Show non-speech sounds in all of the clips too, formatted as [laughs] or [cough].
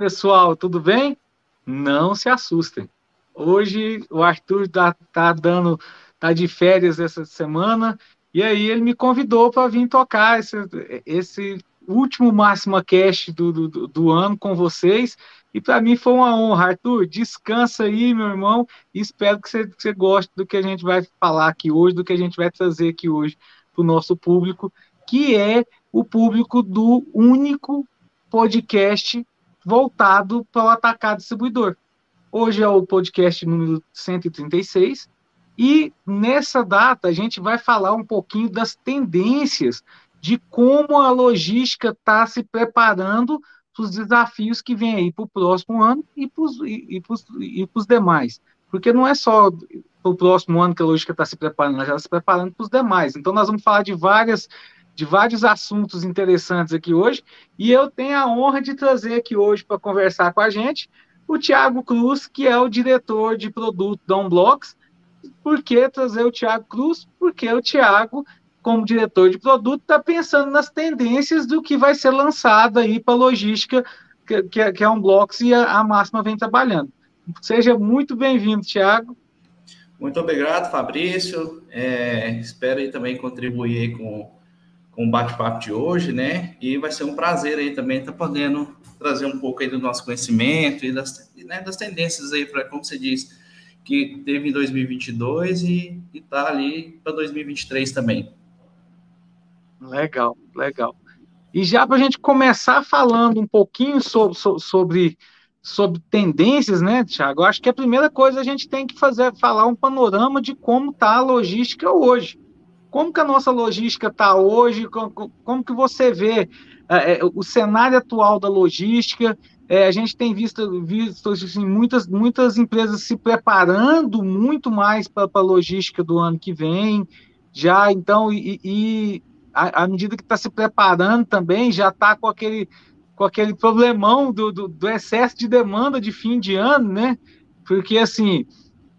pessoal, tudo bem? Não se assustem. Hoje o Arthur tá, tá dando, tá de férias essa semana e aí ele me convidou para vir tocar esse, esse último Máxima Cast do, do, do ano com vocês. E para mim foi uma honra. Arthur, descansa aí, meu irmão, e espero que você, que você goste do que a gente vai falar aqui hoje, do que a gente vai trazer aqui hoje para o nosso público, que é o público do único podcast voltado para o atacado distribuidor. Hoje é o podcast número 136 e nessa data a gente vai falar um pouquinho das tendências de como a logística está se preparando para os desafios que vem aí para o próximo ano e para os demais. Porque não é só para o próximo ano que a logística está se preparando, ela já está se preparando para os demais. Então, nós vamos falar de várias de vários assuntos interessantes aqui hoje, e eu tenho a honra de trazer aqui hoje para conversar com a gente o Tiago Cruz, que é o diretor de produto da Unblocks. Por que trazer o Tiago Cruz? Porque o Tiago, como diretor de produto, está pensando nas tendências do que vai ser lançado aí para a logística que, que, que a Unblocks e a, a Máxima vem trabalhando. Seja muito bem-vindo, Tiago. Muito obrigado, Fabrício. É, espero aí também contribuir com com o bate-papo de hoje, né? E vai ser um prazer aí também estar tá podendo trazer um pouco aí do nosso conhecimento e das, né, das tendências aí para, como você diz, que teve em 2022 e está ali para 2023 também. Legal, legal. E já para a gente começar falando um pouquinho sobre, sobre, sobre tendências, né, Tiago? Acho que a primeira coisa a gente tem que fazer falar um panorama de como está a logística hoje. Como que a nossa logística está hoje? Como, como, que você vê é, é, o cenário atual da logística? É, a gente tem visto, visto assim, muitas, muitas empresas se preparando muito mais para a logística do ano que vem. Já então, e, e à medida que está se preparando também, já está com aquele, com aquele problemão do, do, do excesso de demanda de fim de ano, né? Porque assim,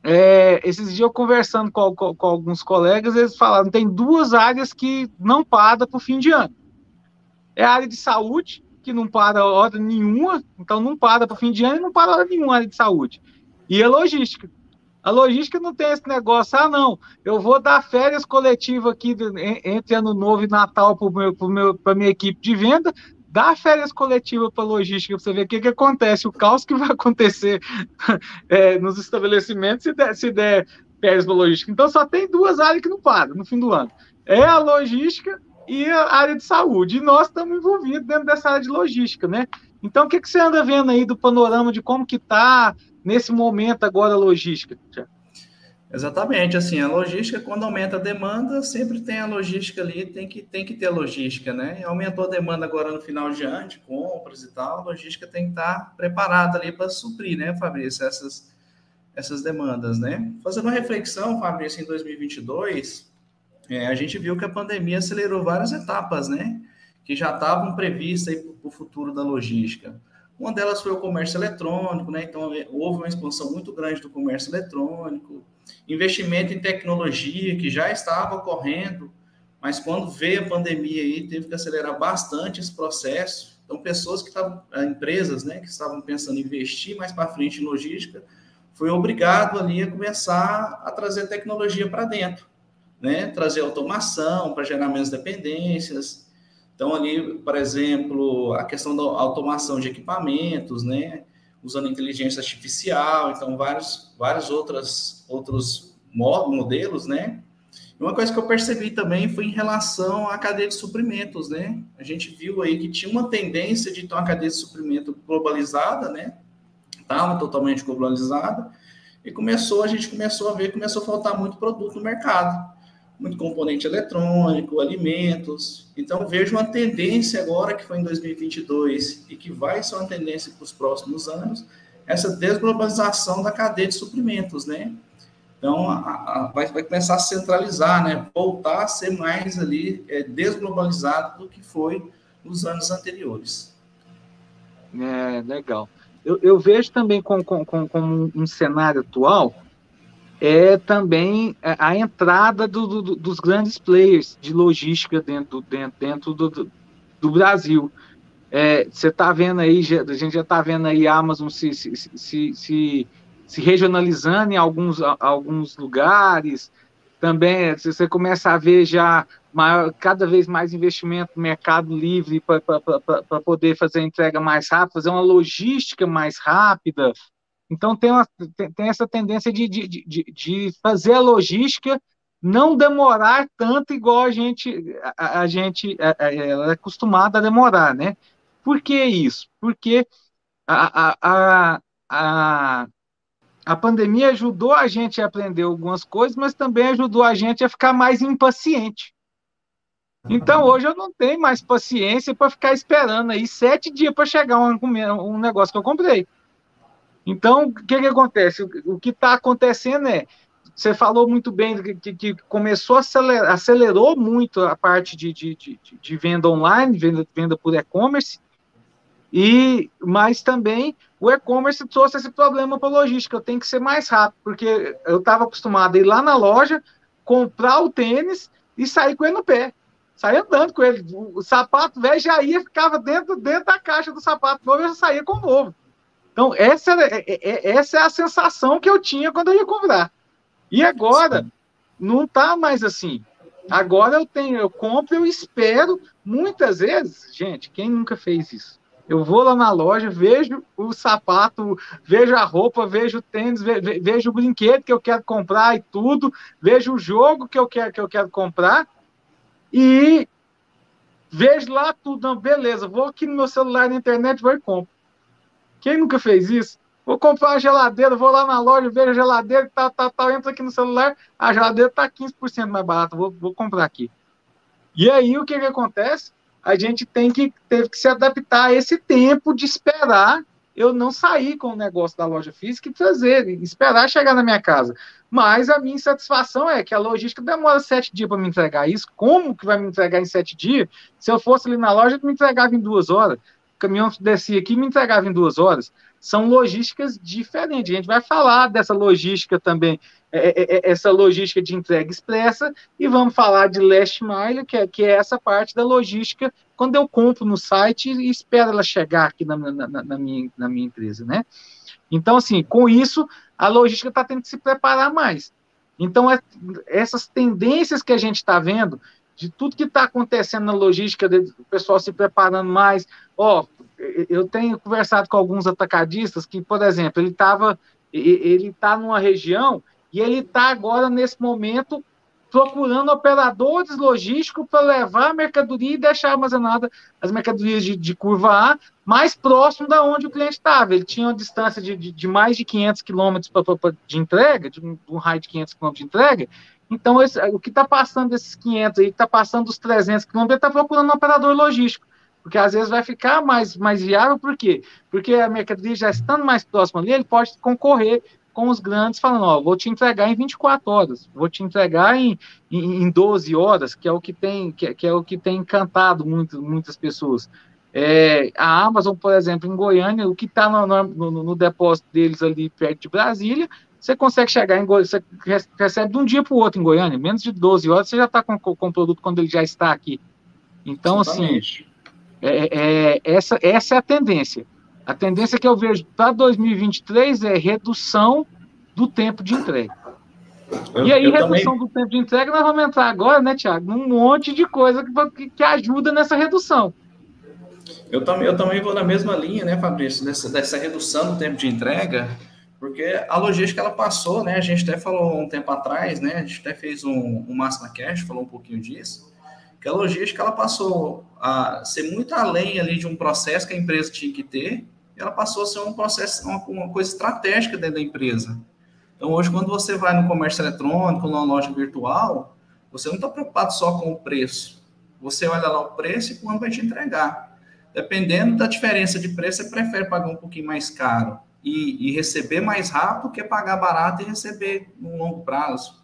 é, esses dias eu conversando com, com, com, alguns colegas, eles falaram tem duas áreas que não param para o fim de ano. É a área de saúde, que não para hora nenhuma, então não para para o fim de ano e não para hora nenhuma área de saúde. E a logística. A logística não tem esse negócio, ah, não, eu vou dar férias coletivas aqui entre Ano Novo e Natal para a minha equipe de venda, dá férias coletivas para logística, para você ver o que, que acontece, o caos que vai acontecer [laughs] é, nos estabelecimentos se der, se der férias para logística. Então, só tem duas áreas que não param no fim do ano. É a logística e a área de saúde. E nós estamos envolvidos dentro dessa área de logística, né? Então, o que, que você anda vendo aí do panorama de como que está nesse momento agora a logística? Exatamente, assim, a logística, quando aumenta a demanda, sempre tem a logística ali, tem que, tem que ter a logística, né? Aumentou a demanda agora no final de ano, de compras e tal, a logística tem que estar preparada ali para suprir, né, Fabrício, essas, essas demandas, né? Fazendo uma reflexão, Fabrício, em 2022, é, a gente viu que a pandemia acelerou várias etapas, né? Que já estavam previstas para o futuro da logística. Uma delas foi o comércio eletrônico, né? Então, houve uma expansão muito grande do comércio eletrônico, investimento em tecnologia que já estava ocorrendo, mas quando veio a pandemia aí, teve que acelerar bastante esse processo. Então, pessoas que estavam, eh, empresas, né, que estavam pensando em investir mais para frente em logística, foi obrigado ali a começar a trazer tecnologia para dentro, né, trazer automação para gerar menos dependências. Então, ali, por exemplo, a questão da automação de equipamentos, né, usando inteligência artificial, então vários, vários outras, outros modelos, né? Uma coisa que eu percebi também foi em relação à cadeia de suprimentos, né? A gente viu aí que tinha uma tendência de ter uma cadeia de suprimento globalizada, né? Estava totalmente globalizada, e começou, a gente começou a ver, começou a faltar muito produto no mercado muito componente eletrônico, alimentos. Então, vejo uma tendência agora, que foi em 2022, e que vai ser uma tendência para os próximos anos, essa desglobalização da cadeia de suprimentos, né? Então, a, a, vai, vai, começar a centralizar, né? Voltar a ser mais ali é, desglobalizado do que foi nos anos anteriores. É, legal. Eu, eu vejo também como com, com, com, um cenário atual é também a entrada do, do, dos grandes players de logística dentro, dentro, dentro do, do Brasil. É, você está vendo aí, a gente já está vendo aí a Amazon se, se, se, se, se regionalizando em alguns, alguns lugares. Também você começa a ver já maior, cada vez mais investimento no mercado livre para poder fazer a entrega mais rápida, fazer uma logística mais rápida. Então, tem, uma, tem, essa tendência de, de, de, de, fazer a logística não demorar tanto igual a gente, a, a gente é, é acostumada a demorar, né? Por que isso? Porque a, a, a, a pandemia ajudou a gente a aprender algumas coisas, mas também ajudou a gente a ficar mais impaciente. Então, hoje eu não tenho mais paciência para ficar esperando aí sete dias para chegar um, um negócio que eu comprei. Então, o que, que acontece? O, que está acontecendo é, você falou muito bem que, que começou acelerar, acelerou muito a parte de, de, de, de venda online, venda, venda por e-commerce, e mas também o e-commerce trouxe esse problema para a logística. Eu tenho que ser mais rápido, porque eu estava acostumado a ir lá na loja, comprar o tênis e sair com ele no pé saía andando com ele. O sapato velho já ia, ficava dentro, dentro da caixa do sapato novo e já saía com o novo. Então, essa, é, é, é, essa é a sensação que eu tinha quando eu ia comprar. E agora, não está mais assim. Agora eu tenho, eu compro, eu espero. Muitas vezes, gente, quem nunca fez isso? Eu vou lá na loja, vejo o sapato, vejo a roupa, vejo o tênis, vejo o brinquedo que eu quero comprar e tudo, vejo o jogo que eu quero, que eu quero comprar e vejo lá tudo, não, beleza, vou aqui no meu celular na internet, vou e compro. Quem nunca fez isso? Vou comprar uma geladeira, vou lá na loja, vejo a geladeira, tá, tá, tá, entra aqui no celular, a geladeira tá 15% mais barata, vou, vou comprar aqui. E aí o que que acontece? A gente tem que teve que se adaptar a esse tempo de esperar eu não sair com o negócio da loja física e trazer, esperar chegar na minha casa. Mas a minha insatisfação é que a logística demora sete dias para me entregar isso. Como que vai me entregar em sete dias? Se eu fosse ali na loja, me entregava em duas horas. Caminhão descia aqui e me entregava em duas horas. São logísticas diferentes. A gente vai falar dessa logística também, é, é, é, essa logística de entrega expressa, e vamos falar de last mile, que é, que é essa parte da logística quando eu compro no site e espero ela chegar aqui na, na, na, minha, na minha empresa, né? Então, assim, com isso, a logística está tendo que se preparar mais. Então, essas tendências que a gente está vendo, de tudo que está acontecendo na logística, o pessoal se preparando mais. Ó, eu tenho conversado com alguns atacadistas que, por exemplo, ele estava, ele está numa região e ele está agora nesse momento procurando operadores logísticos para levar a mercadoria e deixar armazenada as mercadorias de, de, curva A mais próximo da onde o cliente estava. Ele tinha uma distância de, de, de mais de 500 quilômetros de entrega, de um, um, raio de 500 quilômetros de entrega. Então, esse, o que está passando desses 500 aí, está passando dos 300 quilômetros, está procurando um operador logístico. Porque às vezes vai ficar mais, mais viável, por quê? Porque a mercadoria já estando mais próxima ali, ele pode concorrer com os grandes, falando, ó, vou te entregar em 24 horas, vou te entregar em, em, em 12 horas, que é o que tem, que, que é o que tem encantado muito, muitas pessoas. É, a Amazon, por exemplo, em Goiânia, o que está no, no, no, depósito deles ali perto de Brasília, você consegue chegar em Goiânia, você recebe de um dia para o outro em Goiânia, menos de 12 horas, você já está com, com, o produto quando ele já está aqui. Então, assim, Exatamente. assim, é, é, essa, essa é a tendência. A tendência que eu vejo para 2023 é redução do tempo de entrega. Eu, e aí, redução também... do tempo de entrega, nós vamos entrar agora, né, Tiago, num monte de coisa que, que ajuda nessa redução. Eu também, eu também vou na mesma linha, né, Fabrício, dessa, dessa redução do tempo de entrega, porque a logística ela passou, né? A gente até falou um tempo atrás, né? A gente até fez um, um Máxima Cash, falou um pouquinho disso, que a logística ela passou a ser muito além ali de um processo que a empresa tinha que ter, ela passou a ser um processo, uma, uma coisa estratégica dentro da empresa. Então, hoje, quando você vai no comércio eletrônico, numa loja virtual, você não está preocupado só com o preço. Você olha lá o preço e quando vai te entregar. Dependendo da diferença de preço, você prefere pagar um pouquinho mais caro e, e receber mais rápido que pagar barato e receber no longo prazo.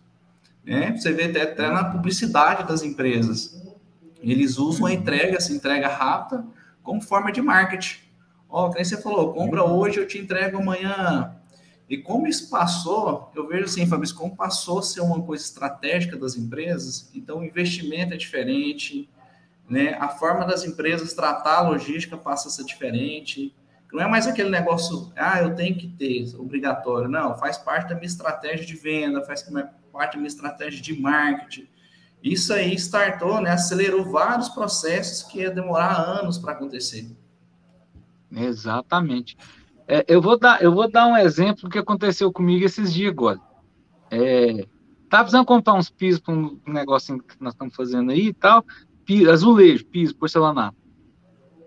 Né? Você vê até, até na publicidade das empresas. Eles usam a entrega, essa entrega rápida, como forma de marketing. Ó, como você falou, compra hoje, eu te entrego amanhã. E como isso passou, eu vejo assim, Fabrício, como passou a ser uma coisa estratégica das empresas, então o investimento é diferente, né? A forma das empresas tratar a logística passa a ser diferente. Não é mais aquele negócio, ah, eu tenho que ter, obrigatório. Não, faz parte da minha estratégia de venda, faz parte da minha estratégia de marketing. Isso aí startou, né, acelerou vários processos que ia demorar anos para acontecer. Exatamente. É, eu, vou dar, eu vou dar um exemplo que aconteceu comigo esses dias agora. É, tá precisando comprar uns pisos para um negocinho que nós estamos fazendo aí e tal, piso, azulejo, piso, porcelanato.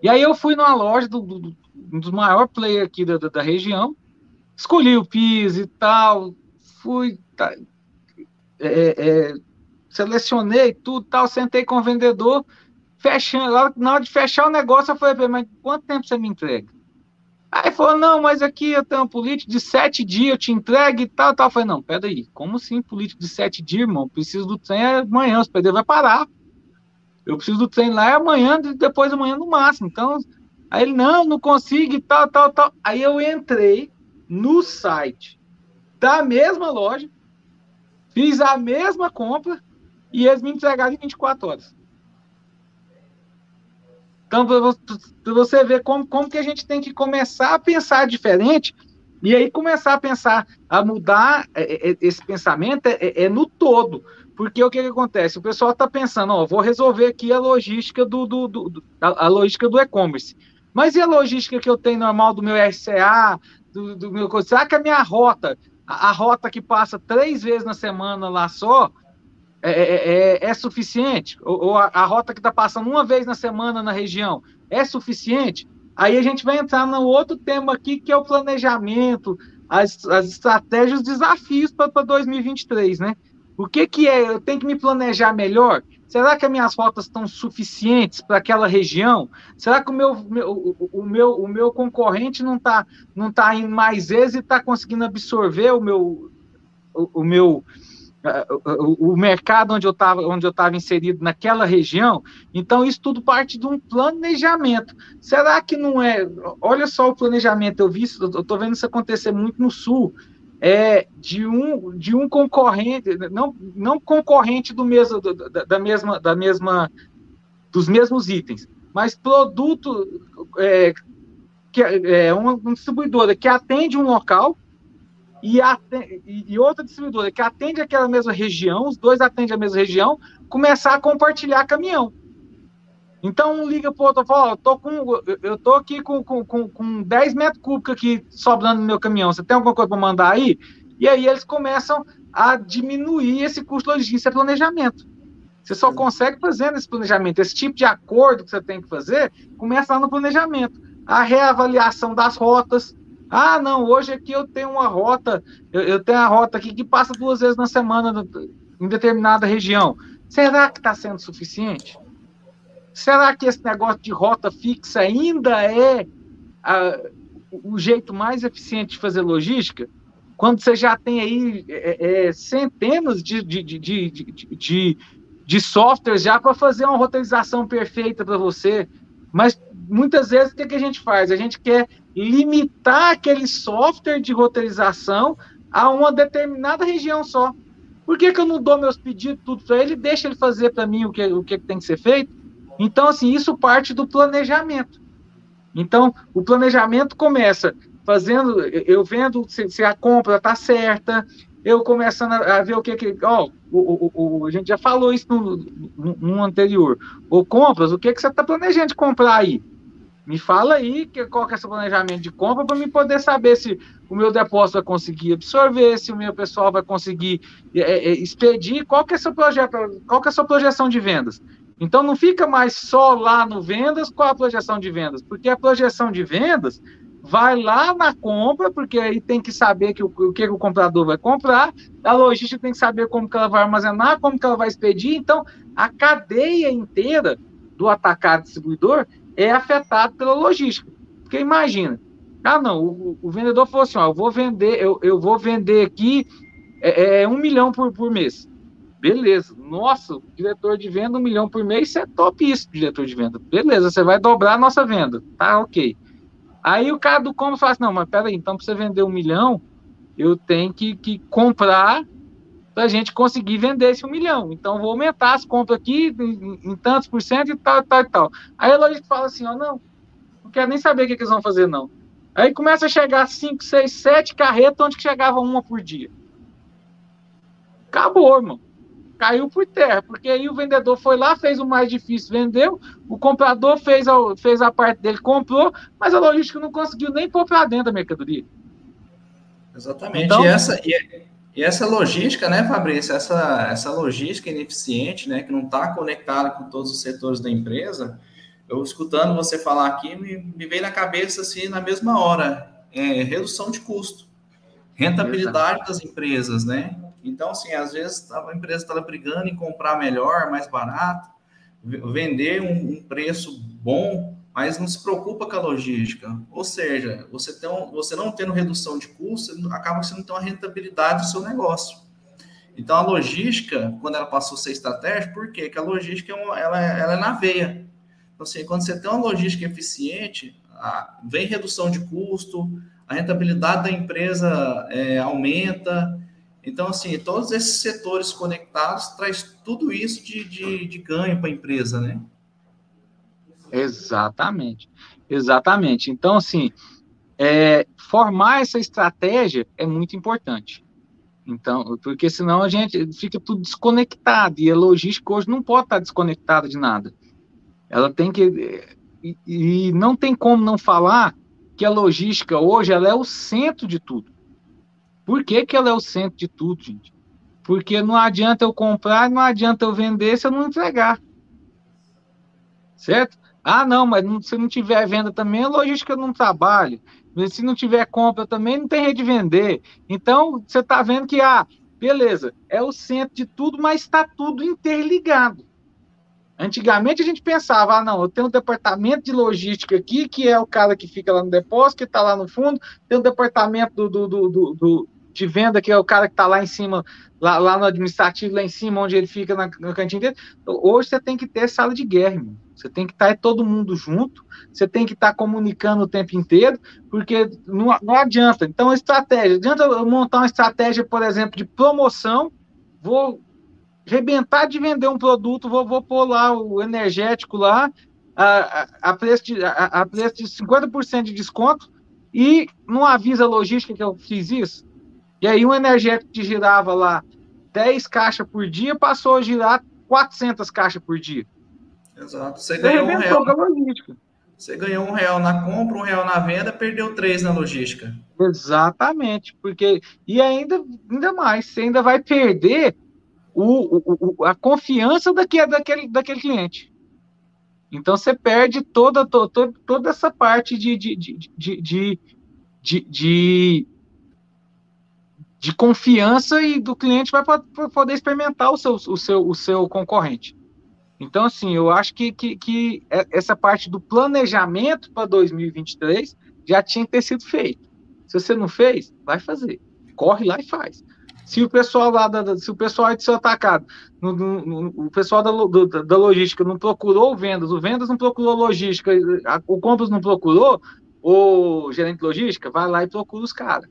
E aí eu fui numa loja do, do, um dos maiores players aqui da, da, da, região, escolhi o piso e tal, fui, tá, é, é, selecionei tudo tal, sentei com o vendedor, fechando, na hora de fechar o negócio, eu falei, mas quanto tempo você me entrega? Aí falou, não, mas aqui eu tenho um político de sete dias, eu te entrego e tal, tal. Eu falei, não, peraí, como assim político de sete dias, irmão? Preciso do trem amanhã, o PD vai parar. Eu preciso do trem lá é amanhã, depois amanhã no máximo. Então, aí ele, não, não consigo e tal, tal, tal. Aí eu entrei no site da mesma loja, fiz a mesma compra e eles me entregaram em 24 horas. Então, para você ver como, como que a gente tem que começar a pensar diferente e aí começar a pensar, a mudar é, é, esse pensamento é, é, é no todo. Porque o que, que acontece? O pessoal está pensando, ó, vou resolver aqui a logística do, do, do, a, logística do e-commerce. Mas e a logística que eu tenho normal do meu RCA, do, do meu Será que a minha rota, a, a, rota que passa três vezes na semana lá só, é, é, é, é suficiente? Ou, ou a, a, rota que está passando uma vez na semana na região é suficiente? Aí a gente vai entrar no outro tema aqui, que é o planejamento, as, as estratégias, os desafios para 2023, né? O que, que é? Eu tenho que me planejar melhor? Será que as minhas rotas estão suficientes para aquela região? Será que o meu, meu, o, meu, o meu concorrente não está não tá indo mais vezes e está conseguindo absorver o meu, o, o meu, o, o mercado onde eu estava onde eu estava inserido naquela região. Então isso tudo parte de um planejamento. Será que não é? Olha só o planejamento. Eu vi eu estou vendo isso acontecer muito no sul. É de um de um concorrente, não não concorrente do mesmo da, da mesma da mesma dos mesmos itens, mas produto é, que é uma, distribuidora que atende um local e, atende, e outra distribuidora que atende aquela mesma região, os dois atendem a mesma região, começar a compartilhar caminhão. Então, liga para o outro e fala, ó, tô com, eu tô aqui com, com, com, com 10 metros cúbicos aqui sobrando no meu caminhão, você tem alguma coisa para mandar aí? E aí eles começam a diminuir esse custo logístico, isso é planejamento. Você só consegue fazendo esse planejamento, esse tipo de acordo que você tem que fazer, começa lá no planejamento. A reavaliação das rotas, ah, não, hoje aqui eu tenho uma rota, eu, eu tenho a rota aqui que passa duas vezes na semana em determinada região. Será que está sendo suficiente? Será que esse negócio de rota fixa ainda é a, o jeito mais eficiente de fazer logística? Quando você já tem aí é, é, centenas de, de, de, de, de, softwares já para fazer uma roteirização perfeita para você, mas muitas vezes o que, a gente faz? A gente quer limitar aquele software de roteirização a uma determinada região só. Por que, que eu não dou meus pedidos tudo para ele deixa ele fazer para mim o que, o que tem que ser feito? Então, assim, isso parte do planejamento. Então, o planejamento começa fazendo, eu vendo se, se a compra está certa, eu começando a, ver o que que, ó, o, o, o, a gente já falou isso no, no, no anterior. O compras, o que que você está planejando de comprar aí? Me fala aí que, qual que é o seu planejamento de compra para me poder saber se o meu depósito vai conseguir absorver, se o meu pessoal vai conseguir é, é, expedir, qual que é seu projeto, qual que é a sua projeção de vendas. Então não fica mais só lá no vendas com a projeção de vendas, porque a projeção de vendas vai lá na compra, porque aí tem que saber que o, o que o comprador vai comprar, a logística tem que saber como que ela vai armazenar, como que ela vai expedir, então a cadeia inteira do atacado distribuidor é afetado pela logística. Porque imagina, ah, não, o, o vendedor falou assim: ó, eu vou vender, eu, eu vou vender aqui é, é, um milhão por, por mês. Beleza. Nossa, diretor de venda, um milhão por mês, isso é top isso, diretor de venda. Beleza, você vai dobrar a nossa venda. Tá, ok. Aí o cara do como fala assim, não, mas peraí, então para você vender um milhão, eu tenho que, que comprar para a gente conseguir vender esse um milhão. Então, vou aumentar as compras aqui em, em tantos por cento e tal, tal, tal. Aí a lógica fala assim, ó, não, não quero nem saber o que, que eles vão fazer, não. Aí começa a chegar 5, 6, 7 carretas, onde que chegava uma por dia. Acabou, irmão. Caiu por terra, porque aí o vendedor foi lá, fez o mais difícil, vendeu, o comprador fez a, fez a parte dele, comprou, mas a logística não conseguiu nem pôr para dentro da mercadoria. Exatamente. Então, e, essa, e, e, essa logística, né, Fabrício, essa, essa logística ineficiente, né, que não está conectada com todos os setores da empresa, eu escutando você falar aqui, me, me veio na cabeça, assim, na mesma hora, é, redução de custo, rentabilidade das empresas, né? Então, assim, às vezes a empresa está brigando em comprar melhor, mais barato, vender um, um preço bom, mas não se preocupa com a logística. Ou seja, você, tem um, você não tendo redução de custo, acaba você não tem uma rentabilidade do seu negócio. Então, a logística, quando ela passou a ser estratégica, por quê? Porque a logística é ela, ela é na veia. Então, assim, quando você tem uma logística eficiente, a, vem redução de custo, a rentabilidade da empresa é, aumenta. Então, assim, todos esses setores conectados traz tudo isso de, de, de ganho para a empresa, né? Exatamente, exatamente. Então, assim, é, formar essa estratégia é muito importante. Então, porque senão a gente fica tudo desconectado e a logística hoje não pode estar desconectada de nada. Ela tem que e, e não tem como não falar que a logística hoje ela é o centro de tudo. Por que, que ela é o centro de tudo, gente? Porque não adianta eu comprar, não adianta eu vender se eu não entregar. Certo? Ah, não, mas não, se não tiver venda também, a logística não trabalha. Se não tiver compra também, não tem rede de vender. Então, você está vendo que, ah, beleza, é o centro de tudo, mas está tudo interligado. Antigamente a gente pensava, ah, não, eu tenho um departamento de logística aqui, que é o cara que fica lá no depósito, que está lá no fundo, tem um departamento do, do, do, do, de venda, que é o cara que está lá em cima, lá, lá no administrativo, lá em cima, onde ele fica na, na cantinha dele. Hoje você tem que ter sala de guerra, irmão. Você tem que estar tá todo mundo junto, você tem que estar tá comunicando o tempo inteiro, porque não, não adianta. Então, estratégia, adianta eu montar uma estratégia, por exemplo, de promoção, vou rebentar de vender um produto, vou, vou pôr lá o energético lá, a, a preço, de, a, a preço de 50% de desconto, e não avisa a logística que eu fiz isso. E aí um energético que girava lá 10 caixas por dia passou a girar 400 caixas por dia. Exato. Você ganhou um real. logística. Você ganhou um real na compra, um real na venda, perdeu três na logística. Exatamente, porque e ainda, ainda mais, você ainda vai perder o, o, a confiança daquele, daquele, daquele cliente. Então você perde toda, toda, toda essa parte de, de, de, de, de, de, de confiança e do cliente vai poder experimentar o seu, o seu, o seu concorrente. Então, assim, eu acho que, que, que é, essa parte do planejamento para 2023 já tinha que ter sido feito. Se você não fez, vai fazer. Corre lá e faz. Se o pessoal lá, da, se o pessoal do seu atacado, no, no, no, o pessoal da, do, da logística não procurou vendas, o vendas não procurou logística, a, o compras não procurou, o gerente de logística vai lá e procura os caras.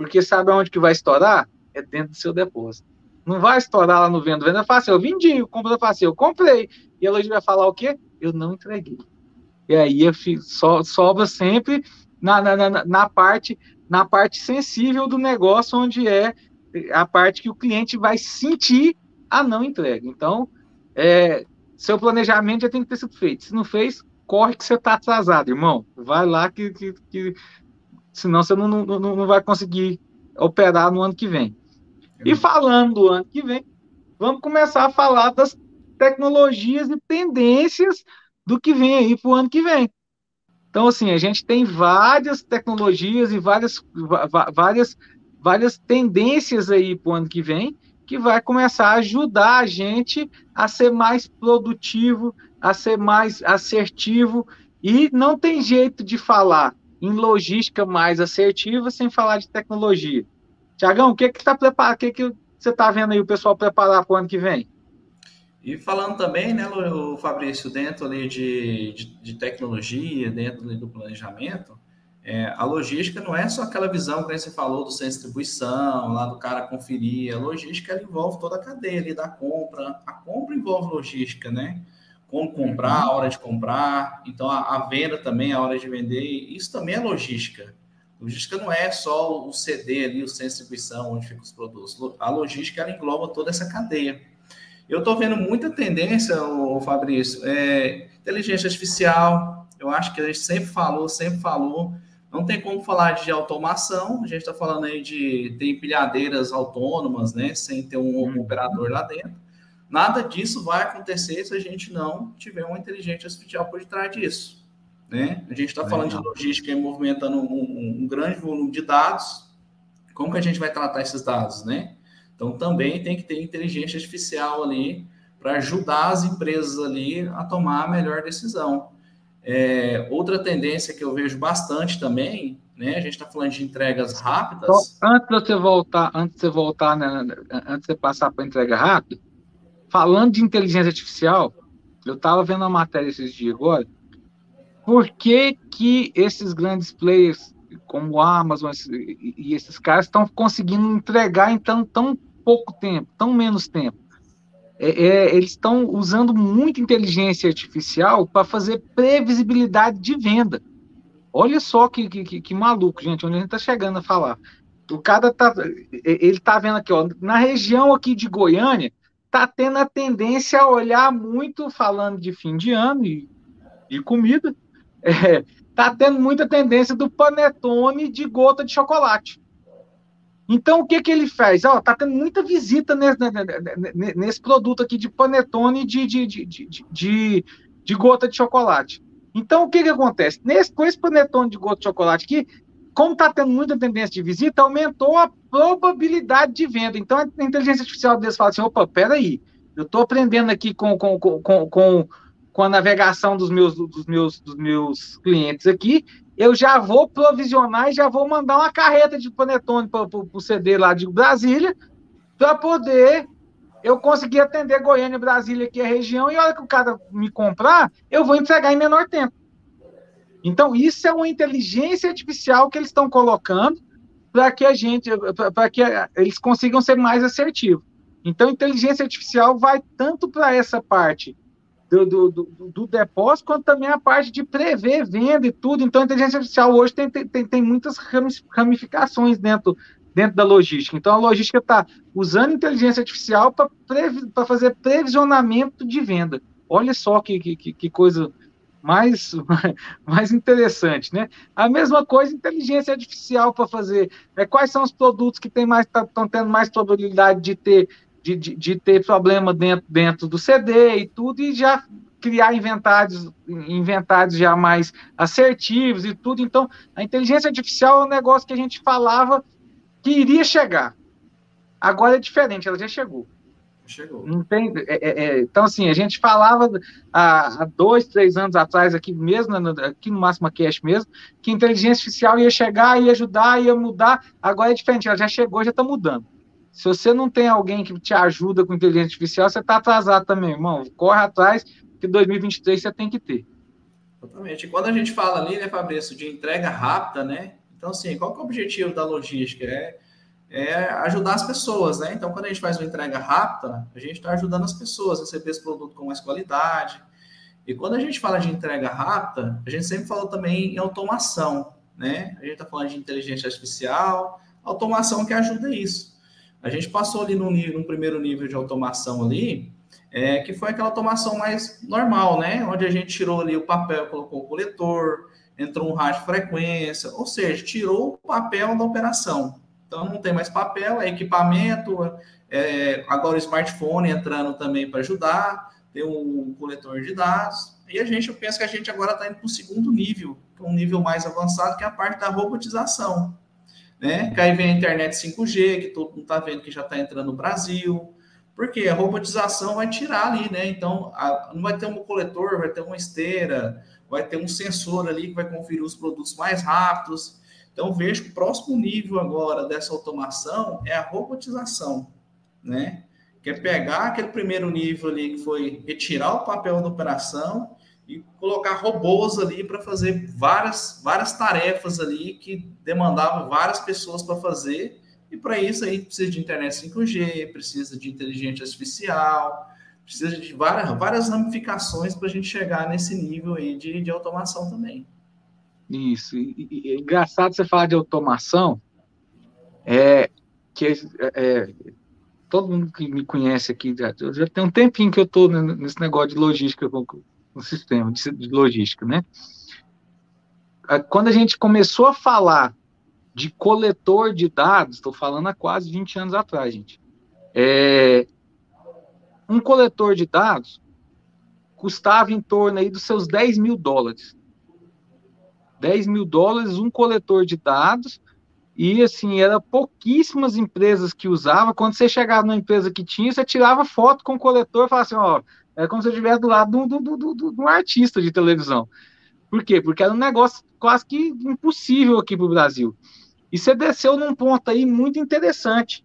Porque sabe aonde que vai estourar? É dentro do seu depósito. Não vai estourar lá no venda. Venda fácil, eu vendi, o compra fácil, eu comprei. E a loja vai falar o quê? Eu não entreguei. E aí so, sobra sempre na, na, na, na, parte na parte sensível do negócio, onde é a parte que o cliente vai sentir a não entrega. Então, é, seu planejamento já tem que ter sido feito. Se não fez, corre que você está atrasado, irmão. Vai lá que, que, que senão você não, não, não vai conseguir operar no ano que vem. E falando do ano que vem, vamos começar a falar das tecnologias e tendências do que vem aí para o ano que vem. Então, assim, a gente tem várias tecnologias e várias, várias, várias tendências aí para o ano que vem, que vai começar a ajudar a gente a ser mais produtivo, a ser mais assertivo, e não tem jeito de falar em logística mais assertiva sem falar de tecnologia. Tiagão, o que que está preparado? O que que você está vendo aí o pessoal preparar para o ano que vem? E falando também, né, Fabrício, dentro ali de, de, de tecnologia, dentro do planejamento, é, a logística não é só aquela visão que você falou do centro de distribuição, lá do cara conferir. A logística envolve toda a cadeia ali da compra. A compra envolve logística, né? Como comprar, a hora de comprar. Então, a, a venda também, a hora de vender. Isso também é logística. Logística não é só o CD ali, o centro de distribuição, onde ficam os produtos. A logística ela engloba toda essa cadeia. Eu estou vendo muita tendência, o Fabrício, é, inteligência artificial. Eu acho que a gente sempre falou, sempre falou. Não tem como falar de automação. A gente está falando aí de ter empilhadeiras autônomas, né, sem ter um uhum. operador lá dentro. Nada disso vai acontecer se a gente não tiver uma inteligência artificial por detrás disso. Né? A gente está falando de logística e movimentando um, um, um grande volume de dados. Como que a gente vai tratar esses dados, né? Então, também tem que ter inteligência artificial ali para ajudar as empresas ali a tomar a melhor decisão. É, outra tendência que eu vejo bastante também, né? A gente está falando de entregas rápidas. antes de você voltar, antes de você voltar, né, antes de você passar para entrega rápida, falando de inteligência artificial, eu estava vendo a matéria esses dias agora. Por que, que esses grandes players como o Amazon e esses caras estão conseguindo entregar então tão pouco tempo, tão menos tempo. É, é, eles estão usando muita inteligência artificial para fazer previsibilidade de venda. Olha só que, que, que, maluco, gente, onde a gente está chegando a falar. O cara tá, ele está vendo aqui, ó, na região aqui de Goiânia, está tendo a tendência a olhar muito, falando de fim de ano e, e comida, [laughs] é, tá tendo muita tendência do panetone de gota de chocolate. Então, o que, que ele faz? Ó, tá tendo muita visita nesse, nesse produto aqui de panetone de, de, de, de, de, de gota de chocolate. Então, o que, que acontece? Nesse, com esse panetone de gota de chocolate aqui, como está tendo muita tendência de visita, aumentou a probabilidade de venda. Então, a inteligência artificial deles fala assim, opa, peraí, eu estou aprendendo aqui com, com, com, com, com a navegação dos meus, dos, meus, dos meus clientes aqui, eu já vou provisionar e já vou mandar uma carreta de panetone para o CD lá de Brasília, para poder eu conseguir atender Goiânia, Brasília, aqui a região, e a hora que o cara me comprar, eu vou entregar em menor tempo. Então, isso é uma inteligência artificial que eles estão colocando para que a gente, para que eles consigam ser mais assertivos. Então, inteligência artificial vai tanto para essa parte do, do, do, do, depósito, quanto também a parte de prever venda e tudo. Então, a inteligência artificial hoje tem, tem, tem muitas ramificações dentro, dentro da logística. Então, a logística está usando inteligência artificial para fazer previsionamento de venda. Olha só que, que, que coisa mais, [laughs] mais interessante, né? A mesma coisa, inteligência artificial para fazer. É, quais são os produtos que estão tá, tendo mais probabilidade de ter de, de, de, ter problema dentro, dentro do CD e tudo, e já criar inventários, inventários já mais assertivos e tudo. Então, a inteligência artificial é um negócio que a gente falava que iria chegar. Agora é diferente, ela já chegou. Chegou. Não tem, é, é, é então, assim, a gente falava há, há, dois, três anos atrás, aqui mesmo, aqui no Máxima Cash mesmo, que inteligência artificial ia chegar, ia ajudar, ia mudar. Agora é diferente, ela já chegou, já está mudando. Se você não tem alguém que te ajuda com inteligência artificial, você está atrasado também, irmão. Corre atrás, que 2023 você tem que ter. Exatamente. E quando a gente fala ali, né, Fabrício, de entrega rápida, né? Então, assim, qual que é o objetivo da logística? É, é ajudar as pessoas, né? Então, quando a gente faz uma entrega rápida, a gente está ajudando as pessoas a receber esse produto com mais qualidade. E quando a gente fala de entrega rápida, a gente sempre falou também em automação, né? A gente está falando de inteligência artificial, automação que ajuda isso. A gente passou ali no, nível, primeiro nível de automação ali, é, que foi aquela automação mais normal, né? Onde a gente tirou ali o papel, colocou o coletor, entrou um rádio frequência, ou seja, tirou o papel da operação. Então não tem mais papel, é equipamento, é, agora o smartphone entrando também para ajudar, tem um coletor de dados. E a gente, eu penso que a gente agora está indo para o segundo nível, é um nível mais avançado, que é a parte da robotização né? Que aí vem a internet 5G, que todo mundo está vendo que já está entrando no Brasil. Porque a robotização vai tirar ali, né? Então, a, não vai ter um coletor, vai ter uma esteira, vai ter um sensor ali que vai conferir os produtos mais rápidos. Então, vejo que o próximo nível agora dessa automação é a robotização. né? Que é pegar aquele primeiro nível ali que foi retirar o papel da operação e colocar robôs ali para fazer várias, várias tarefas ali que demandavam várias pessoas para fazer. E para isso aí precisa de internet 5G, precisa de inteligência artificial, precisa de várias, várias ramificações para a gente chegar nesse nível aí de, de automação também. Isso. E, e, é engraçado você falar de automação, é que é, é todo mundo que me conhece aqui, já, já tem um tempinho que eu estou nesse negócio de logística no sistema de, de logística, né? Quando a gente começou a falar de coletor de dados, estou falando há quase 20 anos atrás, gente. É, um coletor de dados custava em torno aí dos seus 10 mil dólares. 10 mil dólares um coletor de dados, e assim, era pouquíssimas empresas que usavam. Quando você chegava numa empresa que tinha, você tirava foto com o coletor e falava assim, ó, é como se eu estivesse do lado de um artista de televisão. Por quê? Porque era um negócio quase que impossível aqui para o Brasil. E você desceu num ponto aí muito interessante.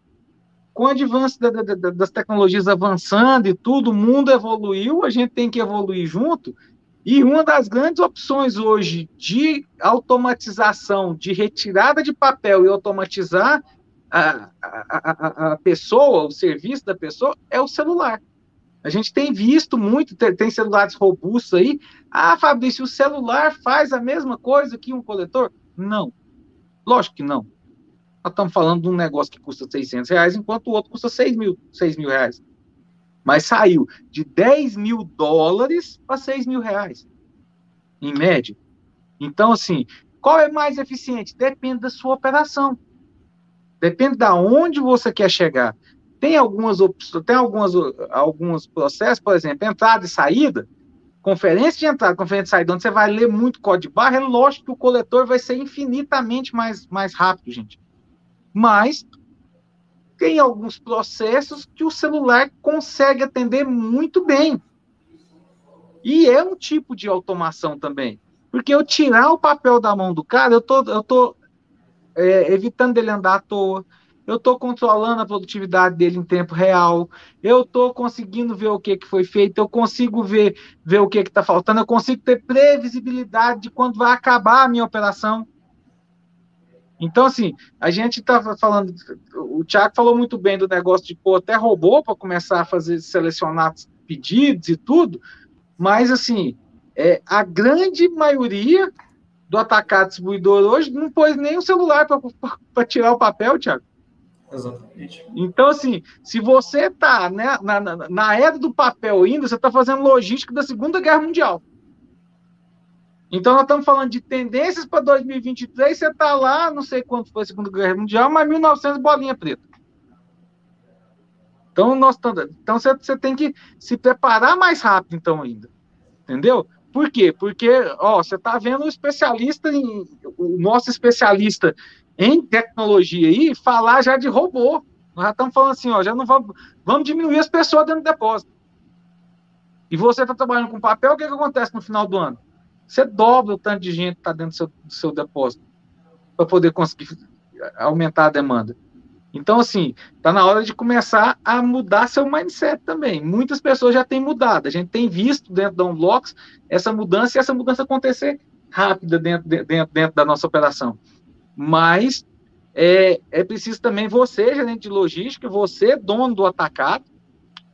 Com o avanço da, da, das tecnologias avançando e tudo, o mundo evoluiu, a gente tem que evoluir junto. E uma das grandes opções hoje de automatização, de retirada de papel e automatizar a, a, a, pessoa, o serviço da pessoa, é o celular. A gente tem visto muito, tem celulares robustos aí. Ah, Fabrício, o celular faz a mesma coisa que um coletor? Não. Lógico que não. Nós estamos falando de um negócio que custa 600 reais, enquanto o outro custa 6 mil, 6 mil reais. Mas saiu de 10 mil dólares para 6 mil reais, em média. Então, assim, qual é mais eficiente? Depende da sua operação. Depende da onde você quer chegar. Tem algumas tem algumas, alguns processos, por exemplo, entrada e saída, conferência de entrada, conferência de saída, onde você vai ler muito código barra, é lógico que o coletor vai ser infinitamente mais, mais rápido, gente. Mas tem alguns processos que o celular consegue atender muito bem. E é um tipo de automação também. Porque eu tirar o papel da mão do cara, eu tô, eu tô é, evitando dele andar à toa, eu estou controlando a produtividade dele em tempo real, eu estou conseguindo ver o que, que foi feito, eu consigo ver, ver o que está faltando, eu consigo ter previsibilidade de quando vai acabar a minha operação. Então, assim, a gente está falando, o Thiago falou muito bem do negócio de pôr até robô para começar a fazer, selecionar pedidos e tudo, mas, assim, é, a grande maioria do atacado distribuidor hoje não pôs nem o celular para tirar o papel, Thiago. Exatamente. Então, assim, se você está né, na, na, na, era do papel ainda, você está fazendo logística da Segunda Guerra Mundial. Então, nós estamos falando de tendências para 2023, você está lá, não sei quanto foi a Segunda Guerra Mundial, mas 1900 bolinha preta. Então, nós então você, você tem que se preparar mais rápido, então, ainda. Entendeu? Por quê? Porque, ó, você está vendo um especialista, em, o nosso especialista em tecnologia aí, falar já de robô. Nós já estamos falando assim, ó, já não vamos, vamos diminuir as pessoas dentro do depósito. E você está trabalhando com papel, o que, que acontece no final do ano? Você dobra o tanto de gente que está dentro do seu, do seu depósito para poder conseguir aumentar a demanda. Então, assim, está na hora de começar a mudar seu mindset também. Muitas pessoas já têm mudado. A gente tem visto dentro da Unblocks essa mudança e essa mudança acontecer rápida dentro, dentro, dentro da nossa operação. Mas é, é preciso também você, gerente de logística, você, dono do atacado,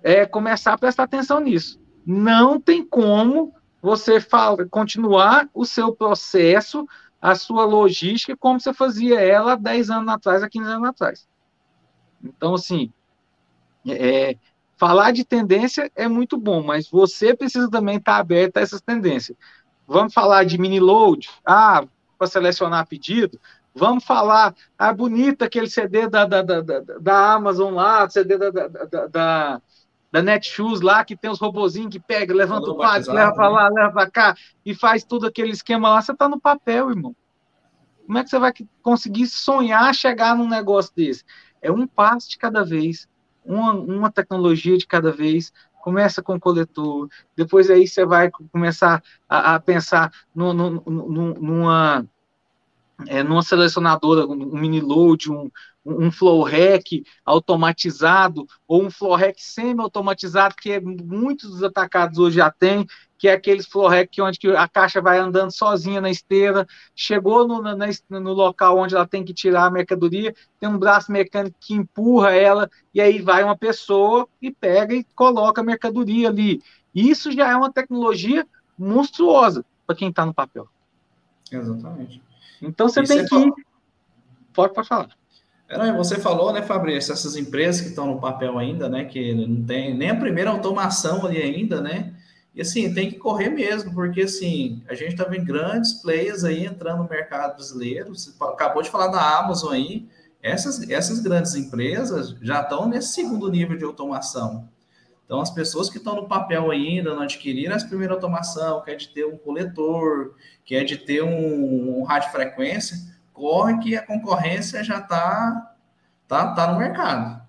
é, começar a prestar atenção nisso. Não tem como você fala, continuar o seu processo, a sua logística, como você fazia ela há 10 anos atrás, há 15 anos atrás. Então, assim, é, falar de tendência é muito bom, mas você precisa também estar aberto a essas tendências. Vamos falar de mini load, ah, para selecionar pedido, Vamos falar, ah, bonita aquele CD da, da, da, da, Amazon lá, CD da, da, da, da Netshoes lá, que tem os robozinhos que pega, levanta o quadro, leva para lá, leva para cá, e faz tudo aquele esquema lá. Você está no papel, irmão. Como é que você vai conseguir sonhar chegar num negócio desse? É um passo de cada vez, uma, uma tecnologia de cada vez, começa com o coletor, depois aí você vai começar a, a pensar no, no, no, numa é, numa selecionadora, um mini load, um, um flow rack automatizado ou um flow rack semi-automatizado, que é, muitos dos atacados hoje já tem, que é aqueles flow rack onde a caixa vai andando sozinha na esteira, chegou no, na, no local onde ela tem que tirar a mercadoria, tem um braço mecânico que empurra ela, e aí vai uma pessoa e pega e coloca a mercadoria ali. Isso já é uma tecnologia monstruosa para quem está no papel. Exatamente. Então você Isso tem é que. Pode, pode falar. Você falou, né, Fabrício, essas empresas que estão no papel ainda, né, que não tem nem a primeira automação ali ainda, né, e assim, tem que correr mesmo, porque assim, a gente está vendo grandes players aí entrando no mercado brasileiro, você acabou de falar da Amazon aí, essas, essas grandes empresas já estão nesse segundo nível de automação. Então, as pessoas que estão no papel ainda, não adquiriram essa primeira automação, quer de ter um coletor, quer de ter um, um rádio frequência, corre que a concorrência já está tá, tá no mercado.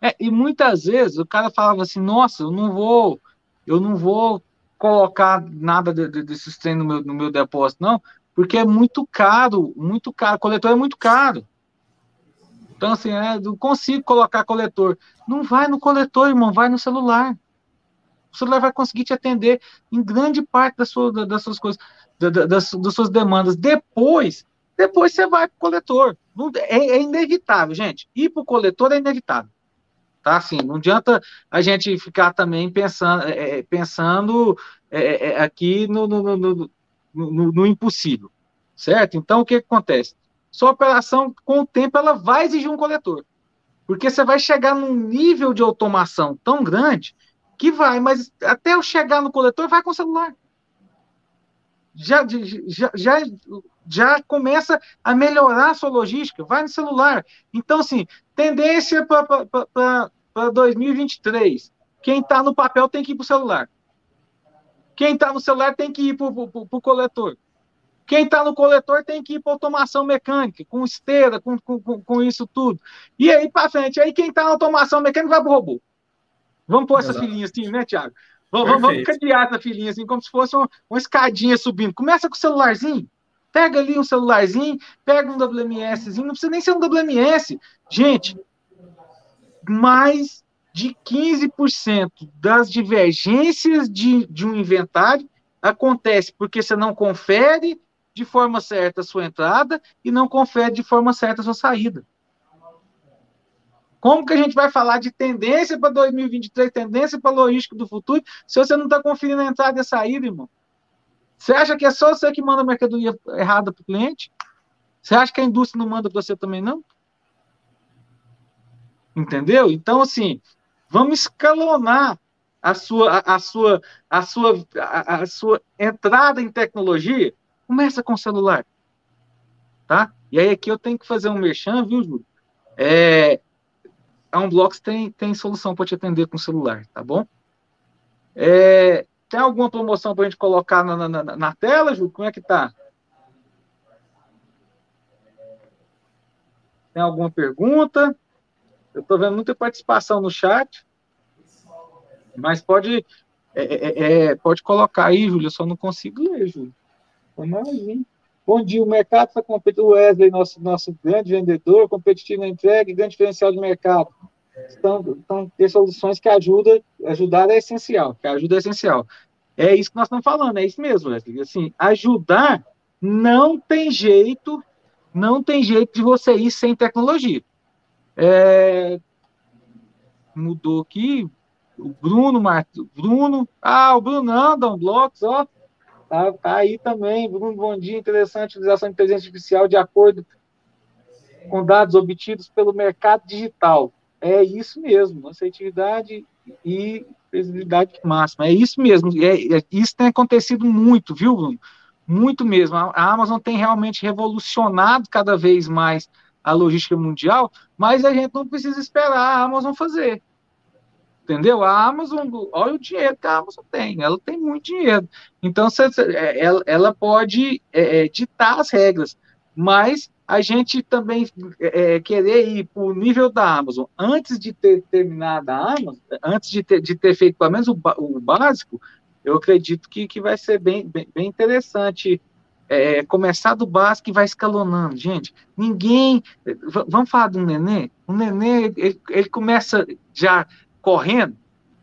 É, e muitas vezes o cara falava assim, nossa, eu não vou, eu não vou colocar nada de, de, desses trem no meu, no meu depósito, não, porque é muito caro, muito caro, coletor é muito caro. Então, assim, é, não consigo colocar coletor. Não vai no coletor, irmão, vai no celular. O celular vai conseguir te atender em grande parte das suas, das suas coisas, das, das suas demandas. Depois, depois você vai para o coletor. É, é, inevitável, gente. Ir para o coletor é inevitável. Tá? Assim, não adianta a gente ficar também pensando, é, é pensando é, é, aqui no no, no, no, no, impossível. Certo? Então, o que, que acontece? Sua operação, com o tempo, ela vai exigir um coletor. Porque você vai chegar num nível de automação tão grande que vai, mas até eu chegar no coletor, vai com o celular. Já, já, já, já começa a melhorar a sua logística, vai no celular. Então, assim, tendência para 2023. Quem está no papel tem que ir para o celular. Quem está no celular tem que ir para o coletor. Quem está no coletor tem que ir para automação mecânica, com esteira, com, com, com isso tudo. E aí para frente, aí quem está na automação mecânica vai para o robô. Vamos pôr essa filhinha assim, né, Tiago? Vamos, vamos cadear essa filhinha assim, como se fosse uma, uma escadinha subindo. Começa com o celularzinho. Pega ali um celularzinho, pega um WMSzinho, não precisa nem ser um WMS. Gente, mais de 15% das divergências de, de um inventário acontece porque você não confere de forma certa a sua entrada e não confere de forma certa a sua saída. Como que a gente vai falar de tendência para 2023, tendência para logística do futuro, se você não está conferindo a entrada e a saída, irmão? Você acha que é só você que manda mercadoria errada para o cliente? Você acha que a indústria não manda para você também, não? Entendeu? Então, assim, vamos escalonar a sua, a, a sua, a sua, a, a sua entrada em tecnologia Começa com o celular. Tá? E aí aqui eu tenho que fazer um merchan, viu, Júlio? É, a Unblocks tem, tem solução para te atender com o celular, tá bom? É, tem alguma promoção para a gente colocar na, na, na, tela, Júlio? Como é que tá? Tem alguma pergunta? Eu estou vendo muita participação no chat. Mas pode, é, é, é pode colocar aí, Júlio. Eu só não consigo ler, Júlio. Imagina. Bom dia, o mercado está competitivo. O Wesley, nosso, nosso grande vendedor, competitivo na entrega, grande diferencial de mercado. Então, então ter soluções que ajudam, ajudar é essencial, que ajuda é essencial. É isso que nós estamos falando, é isso mesmo, Wesley. Assim, ajudar não tem jeito, não tem jeito de você ir sem tecnologia. É, mudou aqui, o Bruno, Marto, Bruno, ah, o Bruno anda um blocos, ó, Tá, tá aí também, Bruno, bom dia, interessante, utilização de inteligência artificial de acordo com dados obtidos pelo mercado digital. É isso mesmo, assertividade e previsibilidade máxima. É isso mesmo, é, é, isso tem acontecido muito, viu, Bruno? Muito mesmo. A, a Amazon tem realmente revolucionado cada vez mais a logística mundial, mas a gente não precisa esperar a Amazon fazer. Entendeu? A Amazon, olha o dinheiro que a Amazon tem, ela tem muito dinheiro. Então, é, ela, ela pode é, é, ditar as regras, mas a gente também é, é querer ir para o nível da Amazon antes de ter terminado a Amazon, antes de ter, de ter feito pelo menos o, o básico, eu acredito que, que vai ser bem, bem, bem interessante é, começar do básico e vai escalonando. Gente, ninguém. Vamos falar do nenê? O nenê, ele, ele começa já correndo.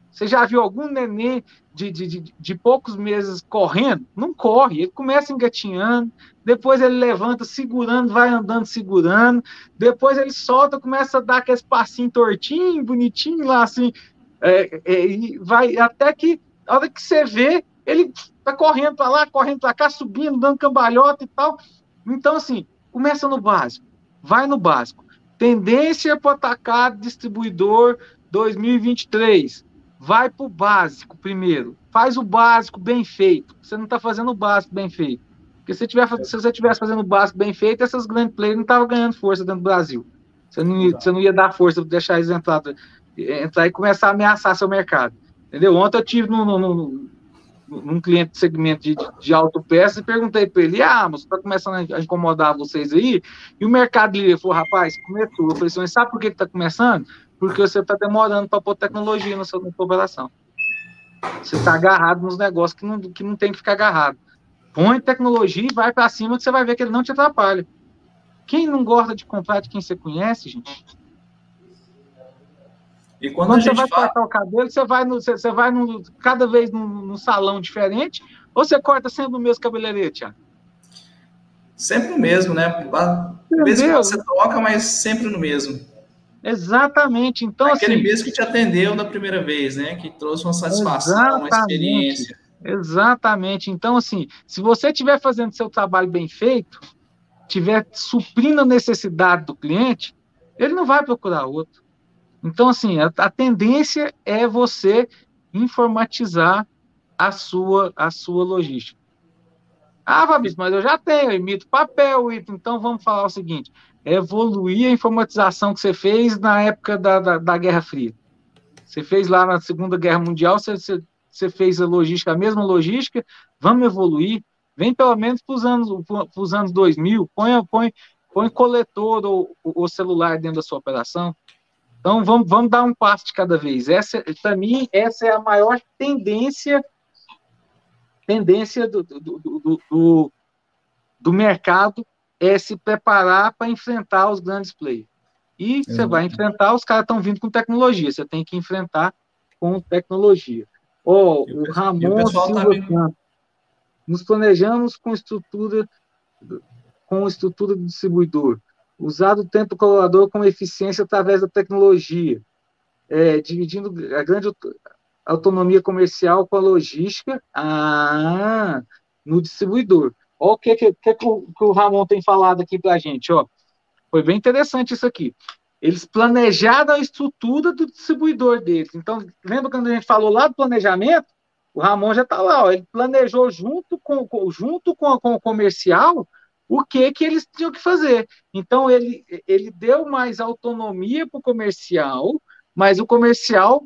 Você já viu algum nenê de, de, de, poucos meses correndo? Não corre, ele começa engatinhando, depois ele levanta segurando, vai andando segurando, depois ele solta, começa a dar aquele passinho tortinho, bonitinho lá assim, é, é, e vai até que, a hora que você vê, ele tá correndo para lá, correndo para cá, subindo, dando cambalhota e tal. Então, assim, começa no básico, vai no básico. Tendência para atacar distribuidor 2023. Vai para o básico primeiro. Faz o básico bem feito. Você não está fazendo o básico bem feito. Porque se, tiver, se você estivesse fazendo o básico bem feito, essas grandes players não estavam ganhando força dentro do Brasil. Você não, ia, você não ia dar força para deixar eles entrar, entrar e começar a ameaçar seu mercado. Entendeu? Ontem eu tive no, no, no num cliente de segmento de, de autopeças e perguntei para ele, ah, mas está começando a incomodar vocês aí? E o mercado livre falou, rapaz, começou. Eu falei assim, sabe por que está começando? Porque você está demorando para pôr tecnologia na sua, na sua operação. Você está agarrado nos negócios que não, que não tem que ficar agarrado. Põe tecnologia e vai para cima que você vai ver que ele não te atrapalha. Quem não gosta de comprar de quem você conhece, gente? E quando, quando você vai fala... cortar o cabelo, você vai, no, você, você vai no, cada vez num, num, salão diferente, ou você corta sempre no mesmo cabeleireiro, Tiago? Sempre no mesmo, né? Às vezes você troca, mas sempre no mesmo. Exatamente. Então, Aquele assim, mesmo que te atendeu na primeira vez, né? Que trouxe uma satisfação, uma experiência. Exatamente. Então, assim, se você estiver fazendo seu trabalho bem feito, estiver suprindo a necessidade do cliente, ele não vai procurar outro. Então, assim, a, a tendência é você informatizar a sua, a sua logística. Ah, Fabrício, mas eu já tenho, eu imito papel, então vamos falar o seguinte: evoluir a informatização que você fez na época da, da, da Guerra Fria. Você fez lá na Segunda Guerra Mundial, você, você, você fez a logística, a mesma logística, vamos evoluir, vem pelo menos para os anos, anos 2000, põe, põe, põe coletor ou, ou celular dentro da sua operação, então, vamos, vamos dar um passo de cada vez. Essa, para mim, essa é a maior tendência tendência do, do, do, do, do mercado é se preparar para enfrentar os grandes players. E você vai enfrentar, os caras estão vindo com tecnologia, você tem que enfrentar com tecnologia. Oh, o, Ramon o Silva tá nos planejamos com estrutura com estrutura do distribuidor usar o tempo colaborador com eficiência através da tecnologia, é, dividindo a grande autonomia comercial com a logística ah, no distribuidor. Olha o que, que, que, o Ramon tem falado aqui para a gente. Ó. Foi bem interessante isso aqui. Eles planejaram a estrutura do distribuidor deles. Então, lembra quando a gente falou lá do planejamento? O Ramon já está lá. Ó. Ele planejou junto com, junto com, com o comercial o que que eles tinham que fazer. Então ele, ele deu mais autonomia para o comercial, mas o comercial,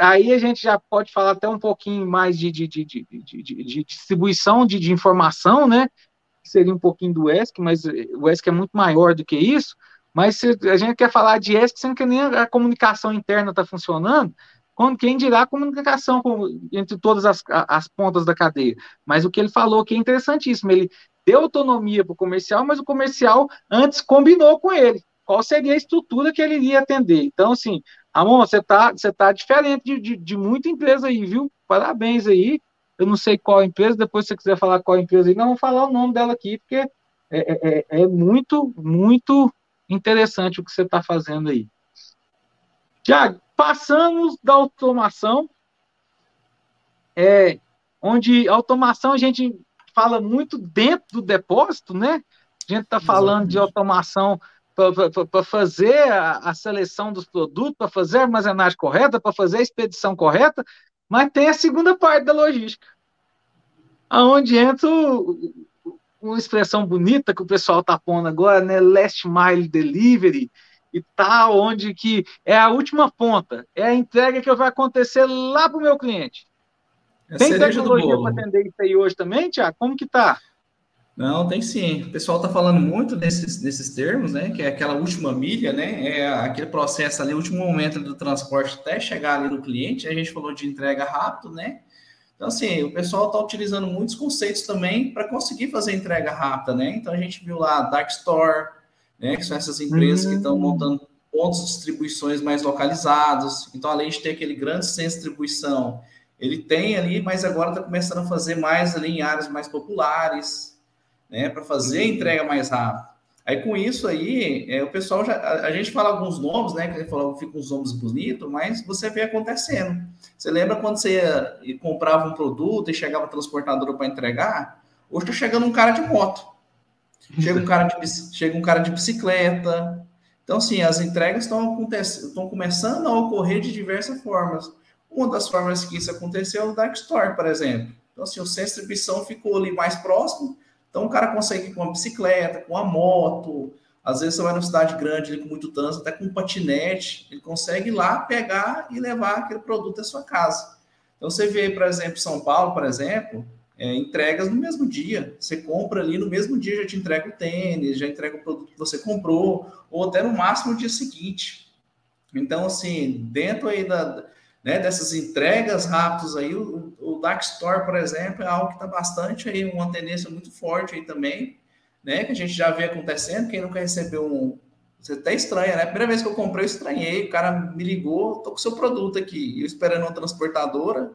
aí a gente já pode falar até um pouquinho mais de, de, de, de, distribuição de, informação, né? Seria um pouquinho do ESC, mas o ESC é muito maior do que isso. Mas se a gente quer falar de ESC, sendo que nem a comunicação interna está funcionando, quando, quem dirá a comunicação com, entre todas as, as pontas da cadeia. Mas o que ele falou que é interessantíssimo, ele deu autonomia para o comercial, mas o comercial antes combinou com ele qual seria a estrutura que ele iria atender. Então, assim, Ramon, você está você tá diferente de, de, de, muita empresa aí, viu? Parabéns aí. Eu não sei qual empresa, depois se você quiser falar qual empresa aí, não vou falar o nome dela aqui, porque é, é, é, é muito, muito interessante o que você está fazendo aí. Tiago, passamos da automação, é, onde automação a gente fala muito dentro do depósito, né? A gente está falando de automação para fazer a, a, seleção dos produtos, para fazer a armazenagem correta, para fazer a expedição correta, mas tem a segunda parte da logística, aonde entra o, uma expressão bonita que o pessoal está pondo agora, né? Last mile delivery e tal, onde que é a última ponta, é a entrega que vai acontecer lá para o meu cliente. É tem tecnologia para atender isso aí hoje também, Tiago? Como que tá? Não, tem sim. O pessoal está falando muito desses, desses termos, né? Que é aquela última milha, né? É aquele processo ali, o último momento do transporte até chegar ali no cliente. A gente falou de entrega rápido, né? Então, assim, o pessoal está utilizando muitos conceitos também para conseguir fazer entrega rápida, né? Então, a gente viu lá Dark Store, né? Que são essas empresas que estão montando pontos de distribuições mais localizados. Então, além de ter aquele grande centro de distribuição, ele tem ali, mas agora está começando a fazer mais ali em áreas mais populares, né? Para fazer a entrega mais rápida. Aí com isso aí, é, o pessoal já. A, a, gente fala alguns nomes, né? Que ele falou, fica uns nomes bonitos, mas você vê acontecendo. Você lembra quando você ia, comprava um produto e chegava a transportadora para entregar? Hoje está chegando um cara de moto. Chega um cara de, [laughs] chega um cara de bicicleta. Então, assim, as entregas estão, estão começando a ocorrer de diversas formas. Uma das formas que isso aconteceu é o Dark Store, por exemplo. Então, assim, o centro de distribuição ficou ali mais próximo, então o cara consegue ir com uma bicicleta, com uma moto, às vezes você vai numa cidade grande com muito trânsito, até com um patinete, ele consegue ir lá pegar e levar aquele produto à sua casa. Então você vê, por exemplo, São Paulo, por exemplo, é, entregas no mesmo dia. Você compra ali no mesmo dia, já te entrega o tênis, já entrega o produto que você comprou, ou até no máximo no dia seguinte. Então, assim, dentro aí da, né, dessas entregas rápidas aí, o, o Dark Store, por exemplo, é algo que está bastante aí, uma tendência muito forte aí também, né, que a gente já vê acontecendo, quem nunca recebeu um, você até estranha, né, a primeira vez que eu comprei, eu estranhei, o cara me ligou, tô com o seu produto aqui, eu esperando uma transportadora,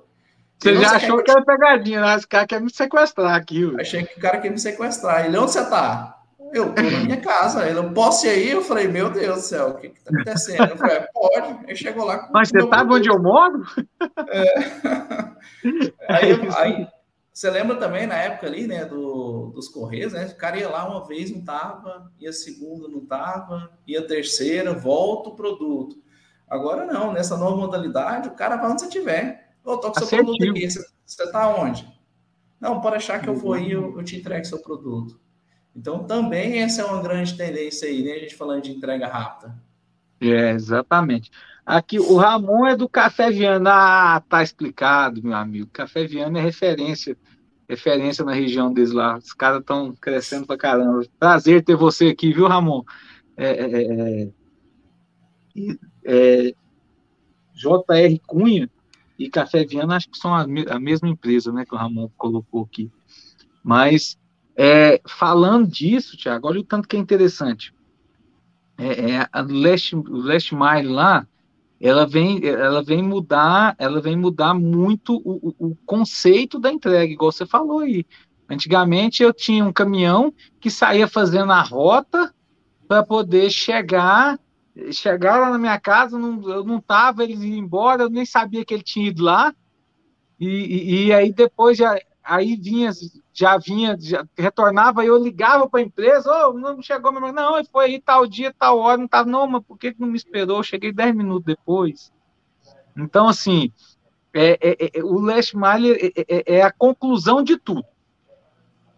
você já achou que era pegadinha, né? Esse cara quer me sequestrar aqui. Achei que o cara quer me sequestrar. Ele, onde você tá? Eu tô na minha casa. Ele, posso ir aí? Eu falei, meu Deus do céu, o que que tá acontecendo? Eu falei, é, pode. Ele chegou lá. Com Mas você sabe onde eu moro? É. [laughs] Aí, aí, você lembra também, na época ali, né, do, dos Correios, né? O cara ia lá uma vez, não tava, ia segunda, não tava, ia terceira, volta o produto. Agora não, nessa nova modalidade, o cara vai onde você estiver. Ô, tô com seu produto aqui, você, você tá onde? Não, pode achar que eu vou aí, eu, eu te entrego seu produto. Então, também essa é uma grande tendência aí, né? A gente falando de entrega rápida. É, exatamente. Aqui, o Ramon é do Café Viana. Ah, tá explicado, meu amigo. Café Viana é referência, referência na região deles lá. Os caras estão crescendo pra caramba. Prazer ter você aqui, viu, Ramon? É, é, é, é JR Cunha e Café Viana, acho que são a, a mesma empresa, né, que o Ramon colocou aqui. Mas é, falando disso, Tiago, olha o tanto que é interessante. É, é, a Last, Mile lá, ela vem, ela vem mudar, ela vem mudar muito o, o, o conceito da entrega, igual você falou aí. Antigamente eu tinha um caminhão que saía fazendo a rota para poder chegar, chegar lá na minha casa, não, eu não estava, eles iam embora, eu nem sabia que ele tinha ido lá. E, e, e aí depois já aí vinha, já vinha, já retornava, eu ligava para a empresa, oh, não chegou, não, foi aí tal dia, tal hora, não estava, não, mas por que não me esperou? Eu cheguei 10 minutos depois. Então, assim, é, é, é, o Last Mile é, é, é, a conclusão de tudo.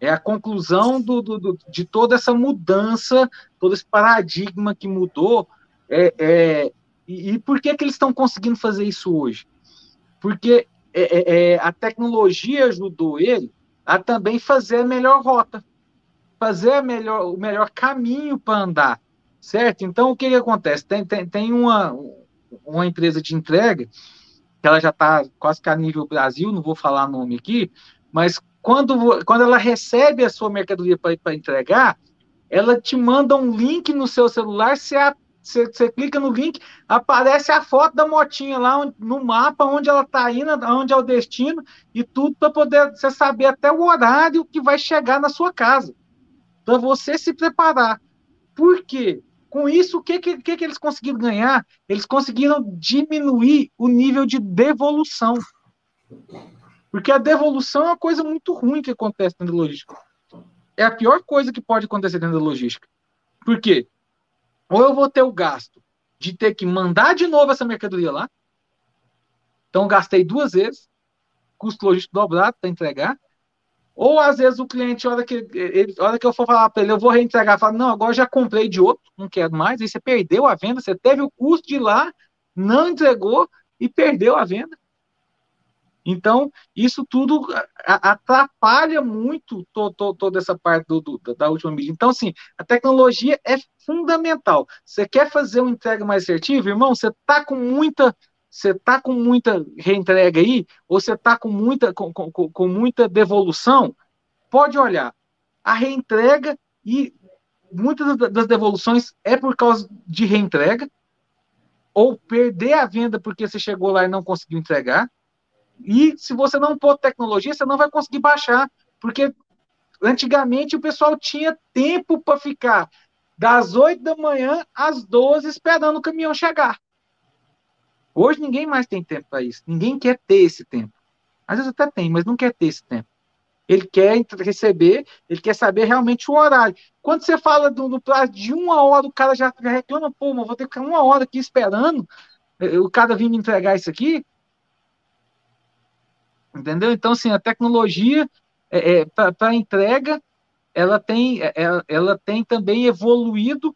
É a conclusão do, do, do, de toda essa mudança, todo esse paradigma que mudou. É, e, e por que, que eles estão conseguindo fazer isso hoje? Porque é, é, é, a tecnologia ajudou ele a também fazer a melhor rota, fazer a melhor, o melhor caminho para andar, certo? Então, o que, que acontece? Tem, tem, tem uma, uma empresa de entrega, que ela já está quase que a nível Brasil, não vou falar nome aqui, mas quando, quando ela recebe a sua mercadoria para entregar, ela te manda um link no seu celular, você você, você, clica no link, aparece a foto da motinha lá no mapa, onde ela está indo, onde é o destino, e tudo para poder você saber até o horário que vai chegar na sua casa. Para você se preparar. Por quê? Com isso, o que, que, que eles conseguiram ganhar? Eles conseguiram diminuir o nível de devolução. Porque a devolução é uma coisa muito ruim que acontece dentro da logística. É a pior coisa que pode acontecer dentro da logística. Por quê? Ou eu vou ter o gasto de ter que mandar de novo essa mercadoria lá. Então, gastei duas vezes, custo logístico dobrado para entregar. Ou às vezes o cliente, a hora que, ele, hora que eu for falar para ele, eu vou reentregar, fala, não, agora já comprei de outro, não quero mais. Aí você perdeu a venda, você teve o custo de ir lá, não entregou e perdeu a venda. Então, isso tudo atrapalha muito to, to, toda essa parte do, do, da última mídia. Então, assim, a tecnologia é fundamental. Você quer fazer uma entrega mais assertiva, irmão? Você está com muita você está com muita reentrega aí, ou você está com muita, com, com, com muita devolução, pode olhar. A reentrega e muitas das devoluções é por causa de reentrega, ou perder a venda porque você chegou lá e não conseguiu entregar. E se você não pôr tecnologia, você não vai conseguir baixar, porque antigamente o pessoal tinha tempo para ficar das 8 da manhã às 12 esperando o caminhão chegar. Hoje ninguém mais tem tempo para isso. Ninguém quer ter esse tempo. Às vezes até tem, mas não quer ter esse tempo. Ele quer receber, ele quer saber realmente o horário. Quando você fala do, do prazo de uma hora, o cara já reclama, pô, mas vou ter que ficar uma hora aqui esperando eh, o cara vir me entregar isso aqui. Entendeu? Então, assim, a tecnologia é, é para entrega, ela tem, ela, é, ela tem também evoluído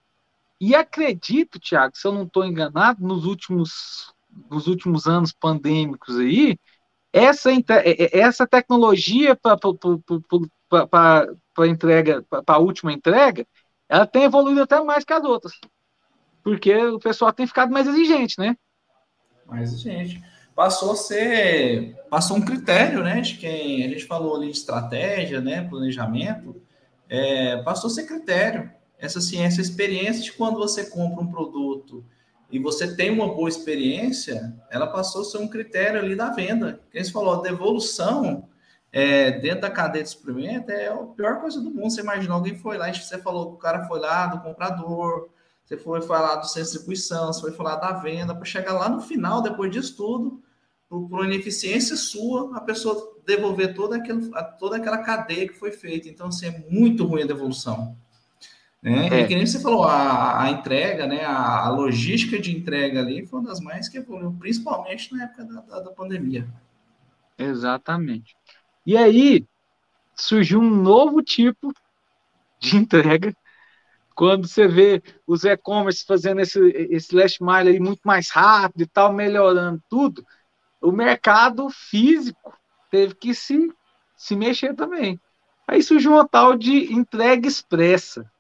e acredito, Tiago, se eu não estou enganado, nos últimos nos últimos anos pandêmicos aí, essa, é, é, essa tecnologia para entrega, para a última entrega, ela tem evoluído até mais que as outras. Porque o pessoal tem ficado mais exigente, né? Mais exigente. Passou a ser. Passou um critério, né? De quem a gente falou ali de estratégia, né? Planejamento. É, passou a ser critério. Essa ciência, experiência de quando você compra um produto e você tem uma boa experiência, ela passou a ser um critério ali da venda. Quem você falou, a devolução é, dentro da cadeia de suprimento é a pior coisa do mundo. Você imagina, alguém foi lá, você falou que o cara foi lá do comprador, você foi falar do centro de distribuição, você foi falar da venda, para chegar lá no final, depois disso tudo, por, por ineficiência sua, a pessoa devolver toda, aquele, toda aquela cadeia que foi feita. Então, assim, é muito ruim a devolução. Né? É. E que nem você falou, a, a entrega, né, a, a, logística de entrega ali foi uma das mais que evoluiu, principalmente na época da, da, da pandemia. Exatamente. E aí surgiu um novo tipo de entrega quando você vê os e-commerce fazendo esse, esse last mile aí muito mais rápido e tal, melhorando tudo, o mercado físico teve que se, se mexer também. Aí surgiu uma tal de entrega expressa.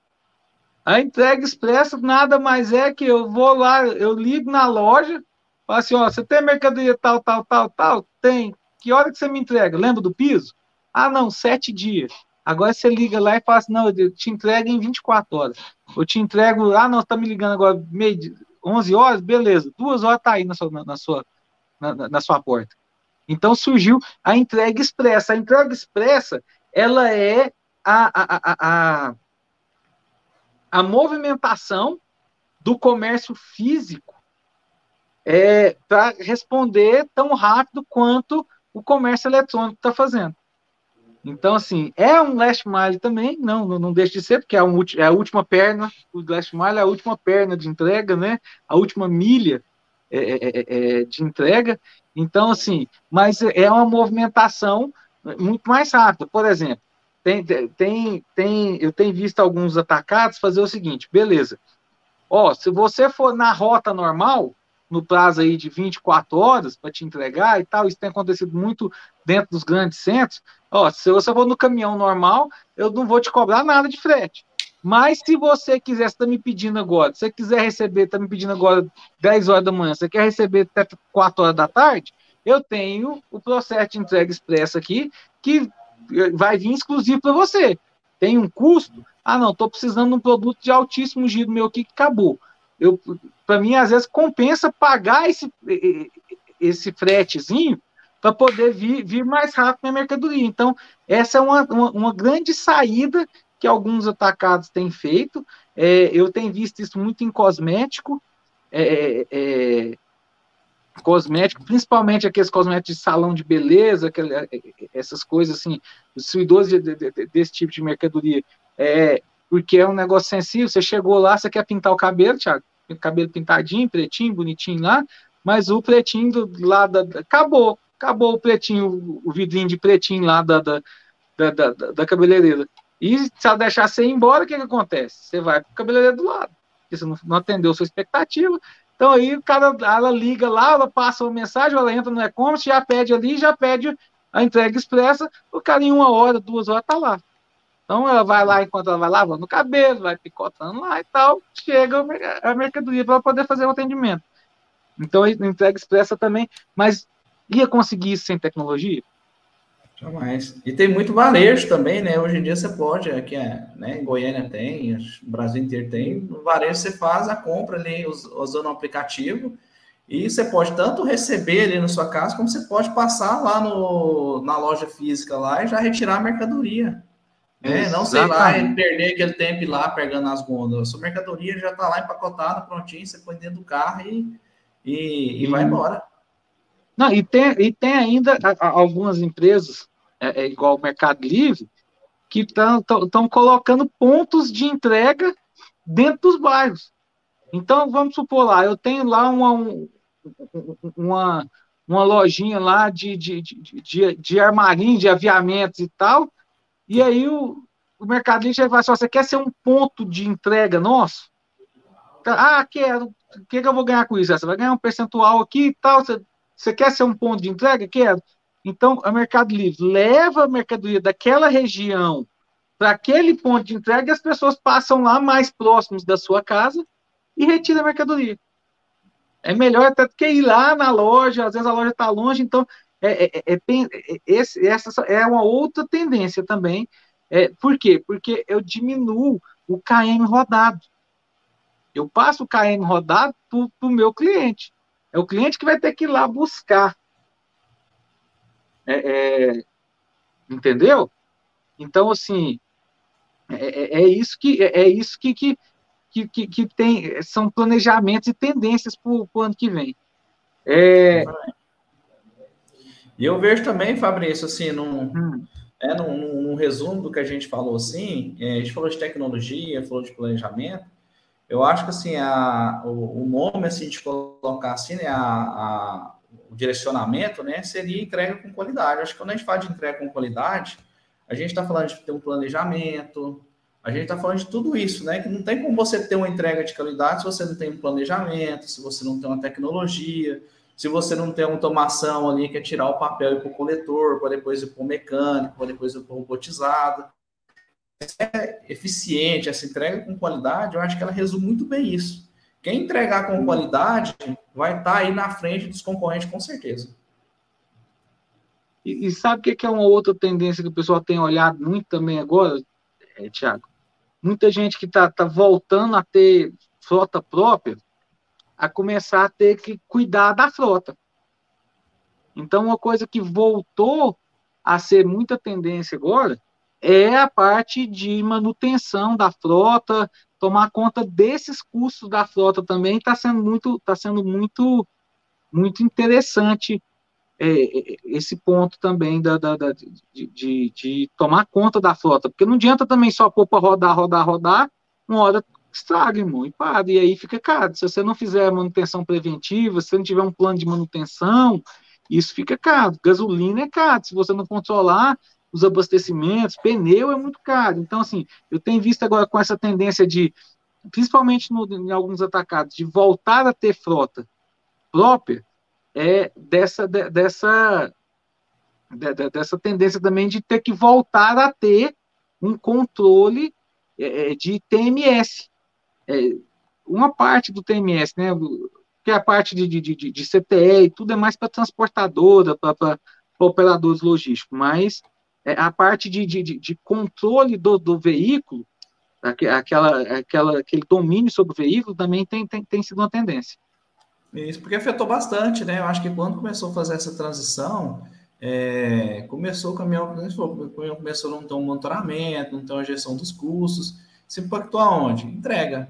A entrega expressa nada mais é que eu vou lá, eu ligo na loja, falo assim, ó, você tem mercadoria tal, tal, tal, tal? Tem. Que hora que você me entrega? Lembra do piso? Ah, não, sete dias. Agora você liga lá e fala assim, não, eu te entrego em 24 horas. Eu te entrego, ah, não, tá me ligando agora meio 11 horas, beleza. Duas horas tá aí na sua, na, sua, na, na sua porta. Então surgiu a entrega expressa. A entrega expressa, ela é a, a, a, a a movimentação do comércio físico é, para responder tão rápido quanto o comércio eletrônico está fazendo. Então, assim, é um last mile também, não, não, deixa de ser, porque é, um, é, a última perna, o last mile é a última perna de entrega, né? A última milha é, é, é, é de entrega. Então, assim, mas é uma movimentação muito mais rápida. Por exemplo, tem, tem, tem, eu tenho visto alguns atacados fazer o seguinte, beleza. Ó, se você for na rota normal, no prazo aí de 24 horas para te entregar e tal, isso tem acontecido muito dentro dos grandes centros. Ó, se você for no caminhão normal, eu não vou te cobrar nada de frete. Mas se você quiser, você está me pedindo agora, se você quiser receber, está me pedindo agora 10 horas da manhã, você quer receber até 4 horas da tarde, eu tenho o processo de entrega expressa aqui, que vai vir exclusivo para você. Tem um custo? Ah, não, estou precisando de um produto de altíssimo giro meu aqui que acabou. Para mim, às vezes compensa pagar esse, esse fretezinho para poder vir, vir mais rápido na mercadoria. Então, essa é uma, uma, uma grande saída que alguns atacados têm feito. É, eu tenho visto isso muito em cosmético. É, é, cosmético, principalmente aqueles cosméticos de salão de beleza, aquele, é, é, essas coisas assim, os suidores de, de, de, desse tipo de mercadoria, é, porque é um negócio sensível, você chegou lá, você quer pintar o cabelo, Thiago, cabelo pintadinho, pretinho, bonitinho lá, mas o pretinho do lado acabou, acabou o pretinho, o vidrinho de pretinho lá da, da, da, da, da cabeleireira. E se ela deixar você ir embora, o que, que acontece? Você vai para o cabeleireiro do lado, porque você não, não atendeu sua expectativa, então aí o cara, ela liga lá, ela passa uma mensagem, ela entra no e-commerce, já pede ali, já pede a entrega expressa, o cara em uma hora, duas horas tá lá. Então ela vai lá enquanto ela vai lavando o cabelo, vai picotando lá e tal, chega a mercadoria para poder fazer o atendimento. Então a entrega expressa também, mas ia conseguir isso sem tecnologia? Jamais. E tem muito varejo também, né? Hoje em dia você pode, aqui é, né, em Goiânia tem, o Brasil inteiro tem, no varejo você faz a compra ali usando o aplicativo e você pode tanto receber ali na sua casa, como você pode passar lá no, na loja física lá e já retirar a mercadoria. É, não sei lá e perder aquele tempo lá pegando as gôndolas. A sua mercadoria já está lá empacotada, prontinho, você põe dentro do carro e, e, e vai embora. Não, e tem, e tem ainda algumas empresas, é, é igual o Mercado Livre, que estão colocando pontos de entrega dentro dos bairros. Então, vamos supor lá, eu tenho lá uma, uma, uma lojinha lá de, de, de, de, de armarinho, de aviamentos e tal, e aí o, o Mercado Livre vai falar assim, você quer ser um ponto de entrega nosso? Ah, quero. O que, que eu vou ganhar com isso? Você vai ganhar um percentual aqui e tal, você você quer ser um ponto de entrega? Quero. Então, a Mercado Livre leva a mercadoria daquela região para aquele ponto de entrega e as pessoas passam lá mais próximos da sua casa e retira a mercadoria. É melhor até do que ir lá na loja, às vezes a loja está longe, então é, é, é, é, esse, essa é uma outra tendência também. É, por quê? Porque eu diminuo o KM rodado. Eu passo o KM rodado para o meu cliente. É o cliente que vai ter que ir lá buscar. É, é, entendeu? Então, assim, é, é, é isso que é, é isso que, que, que, que, tem são planejamentos e tendências para o ano que vem. É... E eu vejo também, Fabrício, assim, num, hum. é, num, num, resumo do que a gente falou, assim, é, a gente falou de tecnologia, falou de planejamento, eu acho que assim a, o, o nome assim de colocar assim, né, a, a, o direcionamento, né, seria entrega com qualidade. Acho que quando a gente fala de entrega com qualidade, a gente está falando de ter um planejamento, a gente está falando de tudo isso, né? Que não tem como você ter uma entrega de qualidade se você não tem um planejamento, se você não tem uma tecnologia, se você não tem uma automação ali que é tirar o papel e para o coletor, para depois ir para o mecânico, para depois ir para o robotizado é eficiente, essa entrega com qualidade, eu acho que ela resume muito bem isso. Quem entregar com qualidade vai estar tá aí na frente dos concorrentes, com certeza. E, e sabe o que é uma outra tendência que o pessoal tem olhado muito também agora, é, Tiago? Muita gente que está tá voltando a ter frota própria, a começar a ter que cuidar da frota. Então, uma coisa que voltou a ser muita tendência agora é a parte de manutenção da frota, tomar conta desses custos da frota também está sendo muito, tá sendo muito, muito interessante é, é, esse ponto também da, da, da de, de, de, tomar conta da frota, porque não adianta também só pôr para rodar, rodar, rodar, uma hora estraga, irmão, e para, e aí fica caro. Se você não fizer manutenção preventiva, se você não tiver um plano de manutenção, isso fica caro. Gasolina é caro, se você não controlar, os abastecimentos, pneu é muito caro. Então, assim, eu tenho visto agora com essa tendência de, principalmente no, em alguns atacados, de voltar a ter frota própria, é dessa, de, dessa, de, de, dessa tendência também de ter que voltar a ter um controle é, é de TMS. É, uma parte do TMS, né? Que é a parte de, de, de, de CTE e tudo é mais para transportadora, para operadores logísticos, mas a parte de, de, de controle do, do veículo, aquela, aquela, aquele domínio sobre o veículo também tem, tem, tem sido uma tendência. Isso, porque afetou bastante, né? Eu acho que quando começou a fazer essa transição, é, começou o caminhão, o caminhão começou a não ter um monitoramento, não ter uma gestão dos custos. Se impactou aonde? Entrega.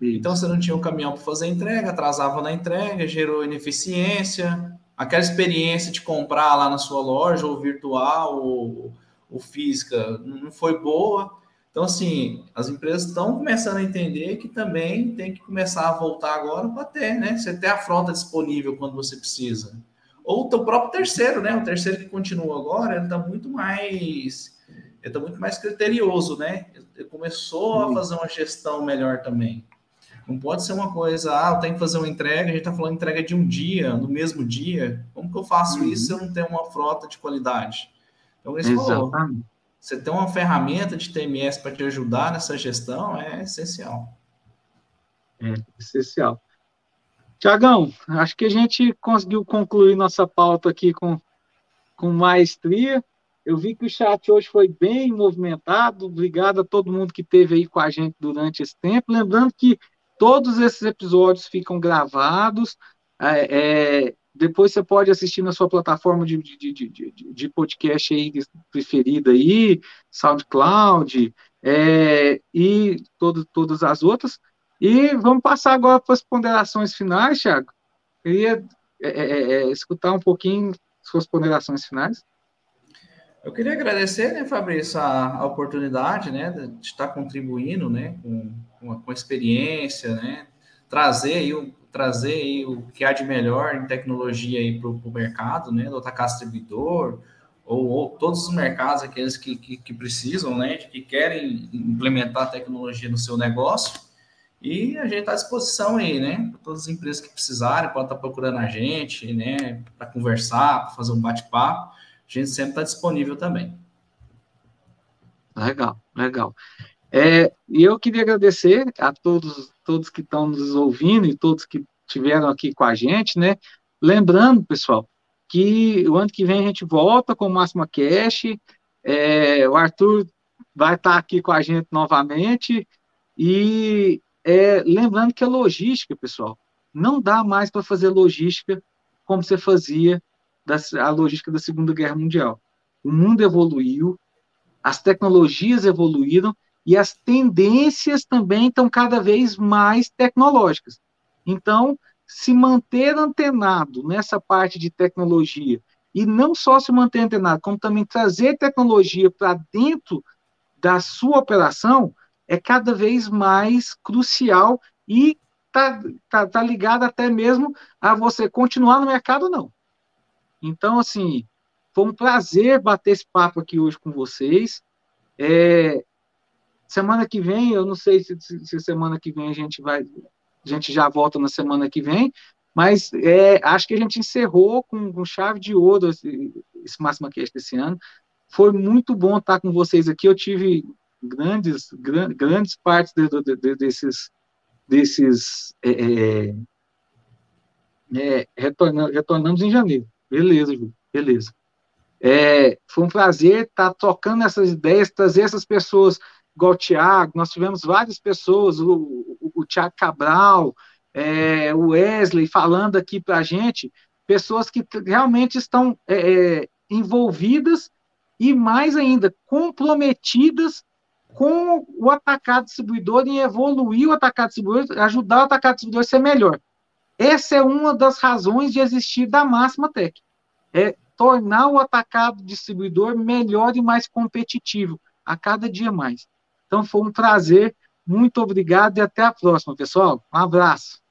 Isso. Então, você não tinha um caminhão para fazer entrega, atrasava na entrega, gerou ineficiência, aquela experiência de comprar lá na sua loja, ou virtual, ou, ou física, não foi boa. Então, assim, as empresas estão começando a entender que também tem que começar a voltar agora para ter, né? Você ter a frota disponível quando você precisa. Ou o próprio terceiro, né? O terceiro que continua agora, ele está muito mais. Ele está muito mais criterioso, né? Ele começou a fazer uma gestão melhor também. Não pode ser uma coisa, ah, eu tenho que fazer uma entrega, a gente está falando entrega de um dia, no mesmo dia. Como que eu faço uhum. isso se eu não tenho uma frota de qualidade? Então, falou, você ter uma ferramenta de TMS para te ajudar nessa gestão é essencial. É essencial. Tiagão, acho que a gente conseguiu concluir nossa pauta aqui com, com maestria. Eu vi que o chat hoje foi bem movimentado. Obrigado a todo mundo que esteve aí com a gente durante esse tempo. Lembrando que todos esses episódios ficam gravados. É, é, depois você pode assistir na sua plataforma de, de, de, de, podcast aí preferida aí, SoundCloud é, e todo, todas as outras. E vamos passar agora para as ponderações finais, Thiago. Queria é, é, é, escutar um pouquinho suas ponderações finais. Eu queria agradecer, né, Fabrício, a, a oportunidade, né, de estar contribuindo, né, com, com, com experiência, né, trazer aí o, trazer aí o que há de melhor em tecnologia aí para o mercado, né, do atacar distribuidor, ou, ou, todos os mercados, aqueles que, que, que, precisam, né, que querem implementar tecnologia no seu negócio, e a gente está à disposição aí, né, para todas as empresas que precisarem, podem estar procurando a gente, né, para conversar, para fazer um bate-papo, gente sempre está disponível também. Legal, legal. É, e eu queria agradecer a todos, todos que estão nos ouvindo e todos que estiveram aqui com a gente, né? Lembrando, pessoal, que o ano que vem a gente volta com o Máxima Cash. É, o Arthur vai estar aqui com a gente novamente. E é, lembrando que a logística, pessoal, não dá mais para fazer logística como você fazia da, a logística da Segunda Guerra Mundial. O mundo evoluiu, as tecnologias evoluíram e as tendências também estão cada vez mais tecnológicas. Então, se manter antenado nessa parte de tecnologia, e não só se manter antenado, como também trazer tecnologia para dentro da sua operação, é cada vez mais crucial e está tá, tá ligado até mesmo a você continuar no mercado ou não. Então, assim, foi um prazer bater esse papo aqui hoje com vocês. É, Semana que vem, eu não sei se, se, semana que vem a gente vai, a gente já volta na semana que vem, mas é, acho que a gente encerrou com, com chave de ouro esse, esse Máxima Cast desse ano. Foi muito bom estar com vocês aqui. Eu tive grandes, gran, grandes partes de, de, de, desses, desses é, é, é retorna, retornamos em janeiro. Beleza, Ju, beleza. É, foi um prazer estar tocando essas ideias, trazer essas pessoas igual o Thiago, nós tivemos várias pessoas, o, o, o Thiago Cabral, é, o Wesley falando aqui para a gente, pessoas que realmente estão é, é, envolvidas e mais ainda comprometidas com o atacado distribuidor em evoluir o atacado distribuidor, ajudar o atacado distribuidor a ser melhor. Essa é uma das razões de existir da Máxima Tech. É tornar o atacado distribuidor melhor e mais competitivo a cada dia mais. Então, foi um prazer. Muito obrigado e até a próxima, pessoal. Um abraço.